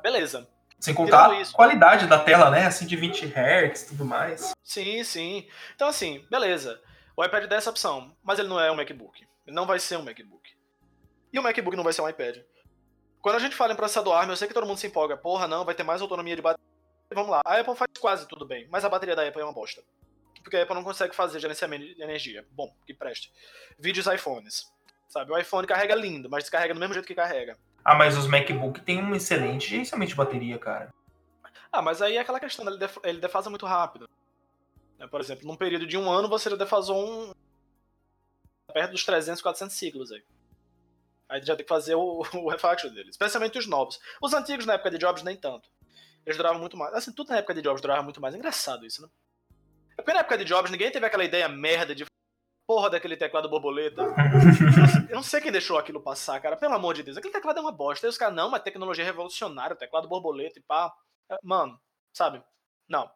Beleza. Sem contar a qualidade da tela, né? Assim, de 20 Hz e tudo mais. Sim, sim. Então, assim, beleza. O iPad dá essa opção, mas ele não é um MacBook. Ele não vai ser um MacBook. E o MacBook não vai ser um iPad. Quando a gente fala em processador ARM, eu sei que todo mundo se empolga. Porra, não, vai ter mais autonomia de bateria. Vamos lá, a Apple faz quase tudo bem, mas a bateria da Apple é uma bosta. Porque a Apple não consegue fazer gerenciamento de energia. Bom, que preste. Vídeos iPhones. Sabe, o iPhone carrega lindo, mas descarrega do mesmo jeito que carrega. Ah, mas os MacBook têm um excelente gerenciamento de bateria, cara. Ah, mas aí é aquela questão, ele, def ele defasa muito rápido. Né, por exemplo, num período de um ano você já defasou um. perto dos 300, 400 ciclos aí. Aí já tem que fazer o, <laughs> o refactor dele. Especialmente os novos. Os antigos na época de Jobs nem tanto. Eles duravam muito mais. Assim, tudo na época de Jobs durava muito mais. É engraçado isso, né? É porque na época de Jobs ninguém teve aquela ideia merda de porra daquele teclado borboleta. <laughs> Eu não sei quem deixou aquilo passar, cara. Pelo amor de Deus. Aquele teclado é uma bosta. Aí os caras, não, mas tecnologia revolucionária, teclado borboleta e pá. É, mano, sabe? Não.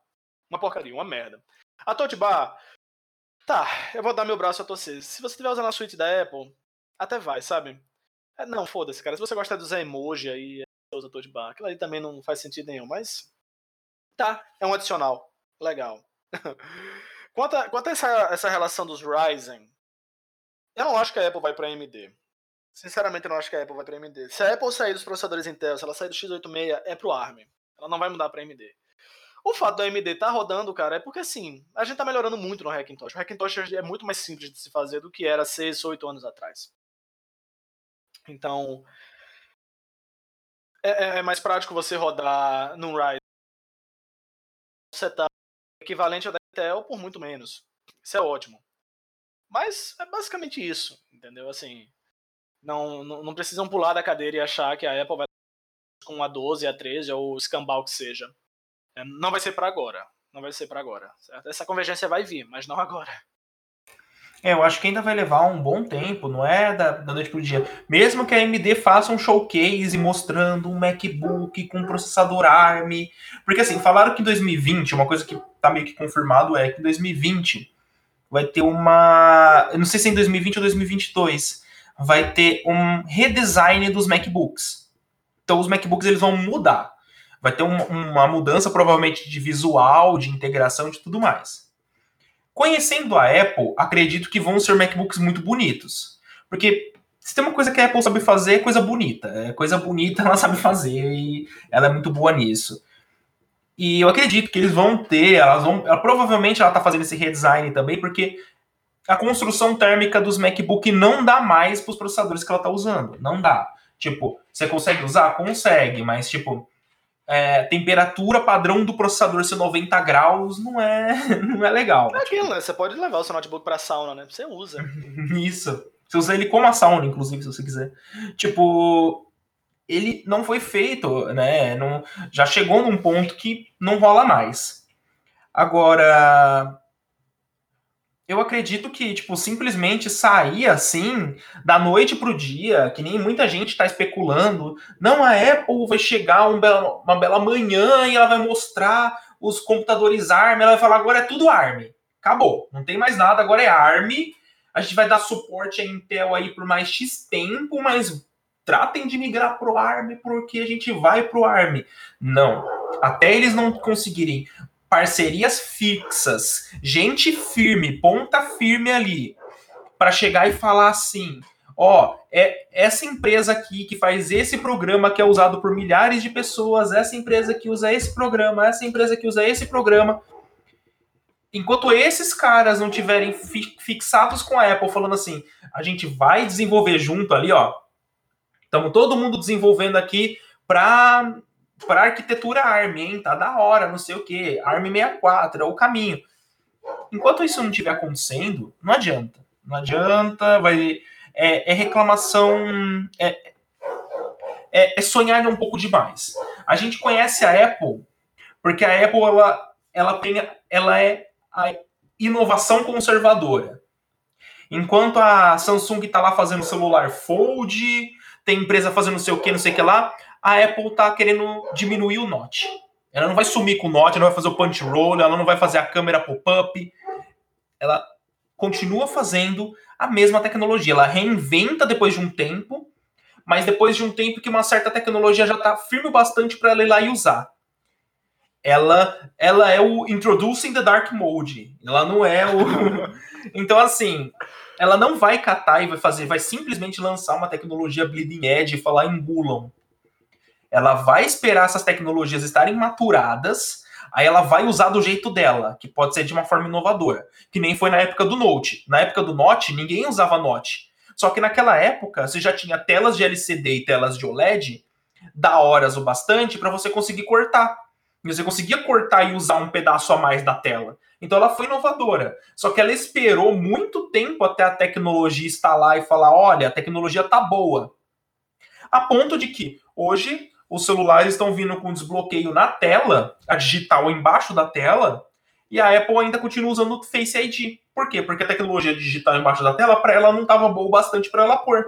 Uma porcaria, uma merda. A Touch Bar. Tá, eu vou dar meu braço a torcer. Se você estiver usando a suíte da Apple, até vai, sabe? É, não, foda-se, cara. Se você gosta de usar emoji aí, usa de bar, aquilo ali também não faz sentido nenhum, mas. Tá, é um adicional. Legal. <laughs> quanto a, quanto a essa, essa relação dos Ryzen, eu não acho que a Apple vai pra AMD. Sinceramente, eu não acho que a Apple vai pra AMD. Se a Apple sair dos processadores Intel, se ela sair do x86, é pro ARM. Ela não vai mudar pra AMD. O fato da AMD tá rodando, cara, é porque assim, a gente tá melhorando muito no Hackintosh. O Hackintosh é muito mais simples de se fazer do que era 6 ou 8 anos atrás. Então, é, é, é mais prático você rodar num Ryzen setup equivalente ao da Intel por muito menos. Isso é ótimo. Mas é basicamente isso, entendeu? Assim, não, não, não precisam pular da cadeira e achar que a Apple vai com a 12, a 13 ou o escambau que seja. É, não vai ser para agora. Não vai ser para agora. Certo? Essa convergência vai vir, mas não agora. É, eu acho que ainda vai levar um bom tempo, não é da, da noite pro dia. Mesmo que a AMD faça um showcase mostrando um MacBook com processador ARM. Porque assim, falaram que em 2020, uma coisa que tá meio que confirmado é que em 2020 vai ter uma. Eu não sei se é em 2020 ou 2022. Vai ter um redesign dos MacBooks. Então os MacBooks eles vão mudar. Vai ter um, uma mudança provavelmente de visual, de integração, de tudo mais. Conhecendo a Apple, acredito que vão ser MacBooks muito bonitos. Porque se tem uma coisa que a Apple sabe fazer, é coisa bonita. É coisa bonita <laughs> ela sabe fazer e ela é muito boa nisso. E eu acredito que eles vão ter, elas vão. Ela, provavelmente ela está fazendo esse redesign também, porque a construção térmica dos MacBook não dá mais para os processadores que ela está usando. Não dá. Tipo, você consegue usar? Consegue, mas tipo, é, temperatura padrão do processador ser 90 graus não é, <laughs> não é legal. É aquilo, né? Você pode levar o seu notebook pra sauna, né? Você usa. <laughs> Isso. Você usa ele como a sauna, inclusive, se você quiser. Tipo, ele não foi feito, né? Não, já chegou num ponto que não rola mais. Agora, eu acredito que, tipo, simplesmente sair assim, da noite pro dia, que nem muita gente está especulando, não, a Apple vai chegar um bela, uma bela manhã e ela vai mostrar os computadores ARM, ela vai falar, agora é tudo ARM. Acabou, não tem mais nada, agora é ARM. A gente vai dar suporte à Intel aí por mais X tempo, mas tratem de migrar pro ARM porque a gente vai pro ARM. Não. Até eles não conseguirem parcerias fixas, gente firme, ponta firme ali, para chegar e falar assim: ó, é essa empresa aqui que faz esse programa que é usado por milhares de pessoas, essa empresa que usa esse programa, essa empresa que usa esse programa. Enquanto esses caras não tiverem fi fixados com a Apple falando assim, a gente vai desenvolver junto ali, ó. Estamos todo mundo desenvolvendo aqui para para arquitetura ARM, hein? Tá da hora, não sei o que. ARM 64 é o caminho. Enquanto isso não estiver acontecendo, não adianta. Não adianta, vai. É, é reclamação. É, é, é, sonhar um pouco demais. A gente conhece a Apple porque a Apple ela, ela, tem, ela é a inovação conservadora. Enquanto a Samsung está lá fazendo celular Fold, tem empresa fazendo não sei o que, não sei o que lá, a Apple tá querendo diminuir o Note. Ela não vai sumir com o Note, ela não vai fazer o punch roll, ela não vai fazer a câmera pop-up. Ela continua fazendo a mesma tecnologia. Ela reinventa depois de um tempo, mas depois de um tempo que uma certa tecnologia já está firme bastante para ela ir lá e usar. Ela, ela é o Introducing the Dark Mode. Ela não é o. <laughs> então, assim, ela não vai catar e vai fazer, vai simplesmente lançar uma tecnologia bleeding edge e falar engulam ela vai esperar essas tecnologias estarem maturadas, aí ela vai usar do jeito dela, que pode ser de uma forma inovadora, que nem foi na época do Note. Na época do Note, ninguém usava Note. Só que naquela época, você já tinha telas de LCD e telas de OLED da horas o bastante para você conseguir cortar. Você conseguia cortar e usar um pedaço a mais da tela. Então ela foi inovadora. Só que ela esperou muito tempo até a tecnologia lá e falar: olha, a tecnologia tá boa. A ponto de que hoje os celulares estão vindo com desbloqueio na tela, a digital embaixo da tela, e a Apple ainda continua usando o Face ID. Por quê? Porque a tecnologia digital embaixo da tela, para ela, não estava boa o bastante para ela pôr.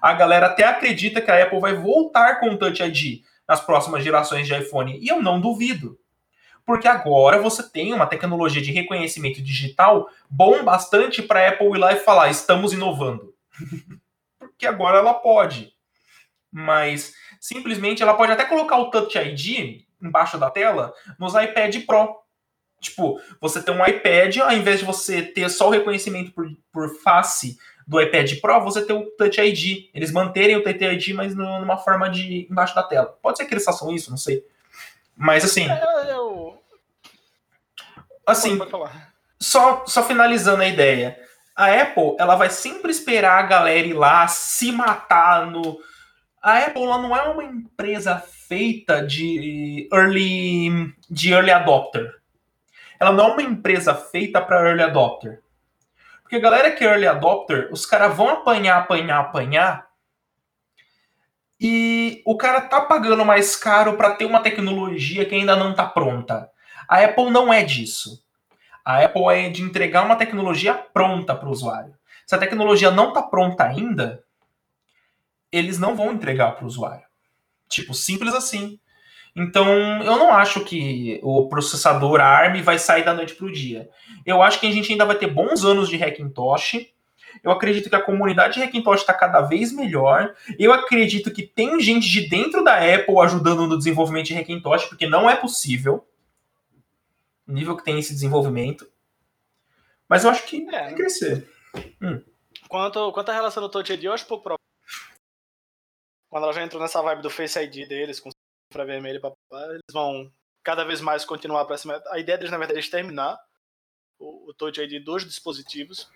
A galera até acredita que a Apple vai voltar com o Touch ID nas próximas gerações de iPhone, e eu não duvido. Porque agora você tem uma tecnologia de reconhecimento digital bom bastante para a Apple ir lá e falar: estamos inovando. <laughs> porque agora ela pode. Mas simplesmente ela pode até colocar o Touch ID embaixo da tela nos iPad Pro. Tipo, você tem um iPad, ao invés de você ter só o reconhecimento por, por face do iPad Pro, você tem o Touch ID. Eles manterem o Touch ID, mas numa forma de embaixo da tela. Pode ser que eles façam isso, não sei. Mas assim. É, eu... Assim, só, só finalizando a ideia. A Apple, ela vai sempre esperar a galera ir lá se matar no, a Apple não é uma empresa feita de early, de early adopter. Ela não é uma empresa feita para early adopter. Porque a galera que é early adopter, os caras vão apanhar, apanhar, apanhar. E o cara tá pagando mais caro para ter uma tecnologia que ainda não tá pronta. A Apple não é disso. A Apple é de entregar uma tecnologia pronta para o usuário. Se a tecnologia não tá pronta ainda, eles não vão entregar para o usuário. Tipo, simples assim. Então, eu não acho que o processador ARM vai sair da noite para o dia. Eu acho que a gente ainda vai ter bons anos de Hackintosh. Eu acredito que a comunidade de Hackintosh está cada vez melhor. Eu acredito que tem gente de dentro da Apple ajudando no desenvolvimento de Hackintosh, porque não é possível o nível que tem esse desenvolvimento. Mas eu acho que é, vai crescer. Hum. Quanto, quanto à relação do Touch ID, eu acho pouco quando ela já entrou nessa vibe do Face ID deles, com cifra vermelha papapá, eles vão cada vez mais continuar para cima. A ideia deles, na verdade, é exterminar o, o Touch ID dos dispositivos.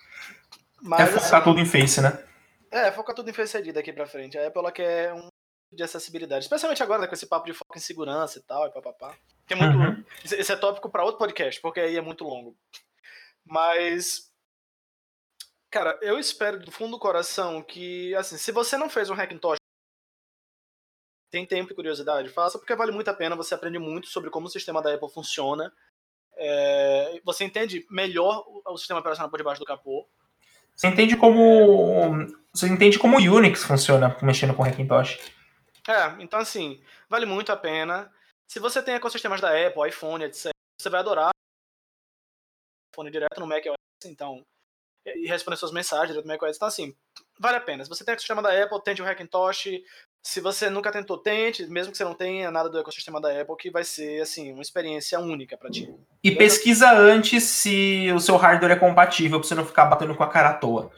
Mas, é focar assim, tudo em Face, né? É, focar tudo em Face ID daqui pra frente. A Apple ela quer um de acessibilidade. Especialmente agora, né, com esse papo de foco em segurança e tal, e papapá. Que é muito. Uhum. Esse é tópico para outro podcast, porque aí é muito longo. Mas. Cara, eu espero do fundo do coração que, assim, se você não fez um Hackintosh, tem tempo e curiosidade, faça, porque vale muito a pena, você aprende muito sobre como o sistema da Apple funciona. É, você entende melhor o, o sistema operacional por debaixo do capô. Você entende como. Você entende como o Unix funciona mexendo com Hackintosh. É, então assim, vale muito a pena. Se você tem ecossistemas da Apple, iPhone, etc., você vai adorar iPhone direto no macOS, então, e responder suas mensagens direto no macOS. Então, assim, vale a pena. Se você tem ecossistema da Apple, tente o Hackintosh. Se você nunca tentou, tente, mesmo que você não tenha nada do ecossistema da Apple, que vai ser, assim, uma experiência única para ti. E pesquisa antes se o seu hardware é compatível, pra você não ficar batendo com a cara à toa.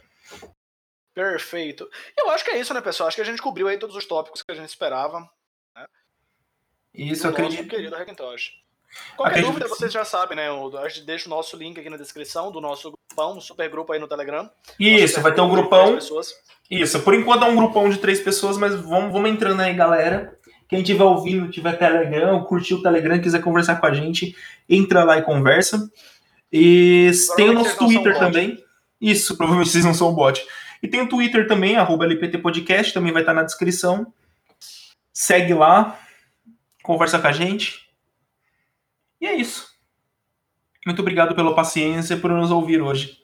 Perfeito. Eu acho que é isso, né, pessoal? Acho que a gente cobriu aí todos os tópicos que a gente esperava. Né? Isso, eu do acredito. querido Hackintosh. Qualquer Acredito dúvida, vocês já sabem, né? eu- A gente deixa o nosso link aqui na descrição do nosso grupão, um super grupo aí no Telegram. Isso, vai ter um grupão. Isso, por enquanto é um grupão de três pessoas, mas vamos, vamos entrando aí, galera. Quem estiver ouvindo, tiver Telegram, curtiu o Telegram, quiser conversar com a gente, entra lá e conversa. E tem o nosso Twitter bot. também. Isso, <laughs> provavelmente vocês não são bot. E tem o Twitter também, arroba LPT Podcast, também vai estar na descrição. Segue lá, conversa com a gente. E é isso. Muito obrigado pela paciência e por nos ouvir hoje.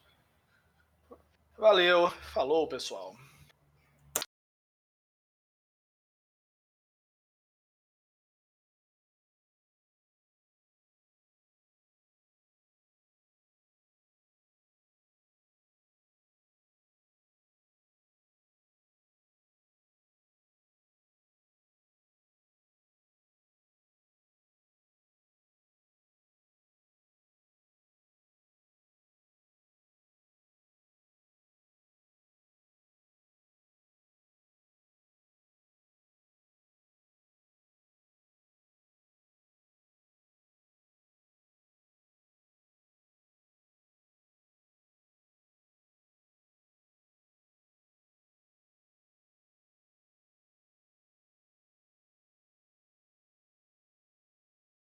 Valeu, falou, pessoal.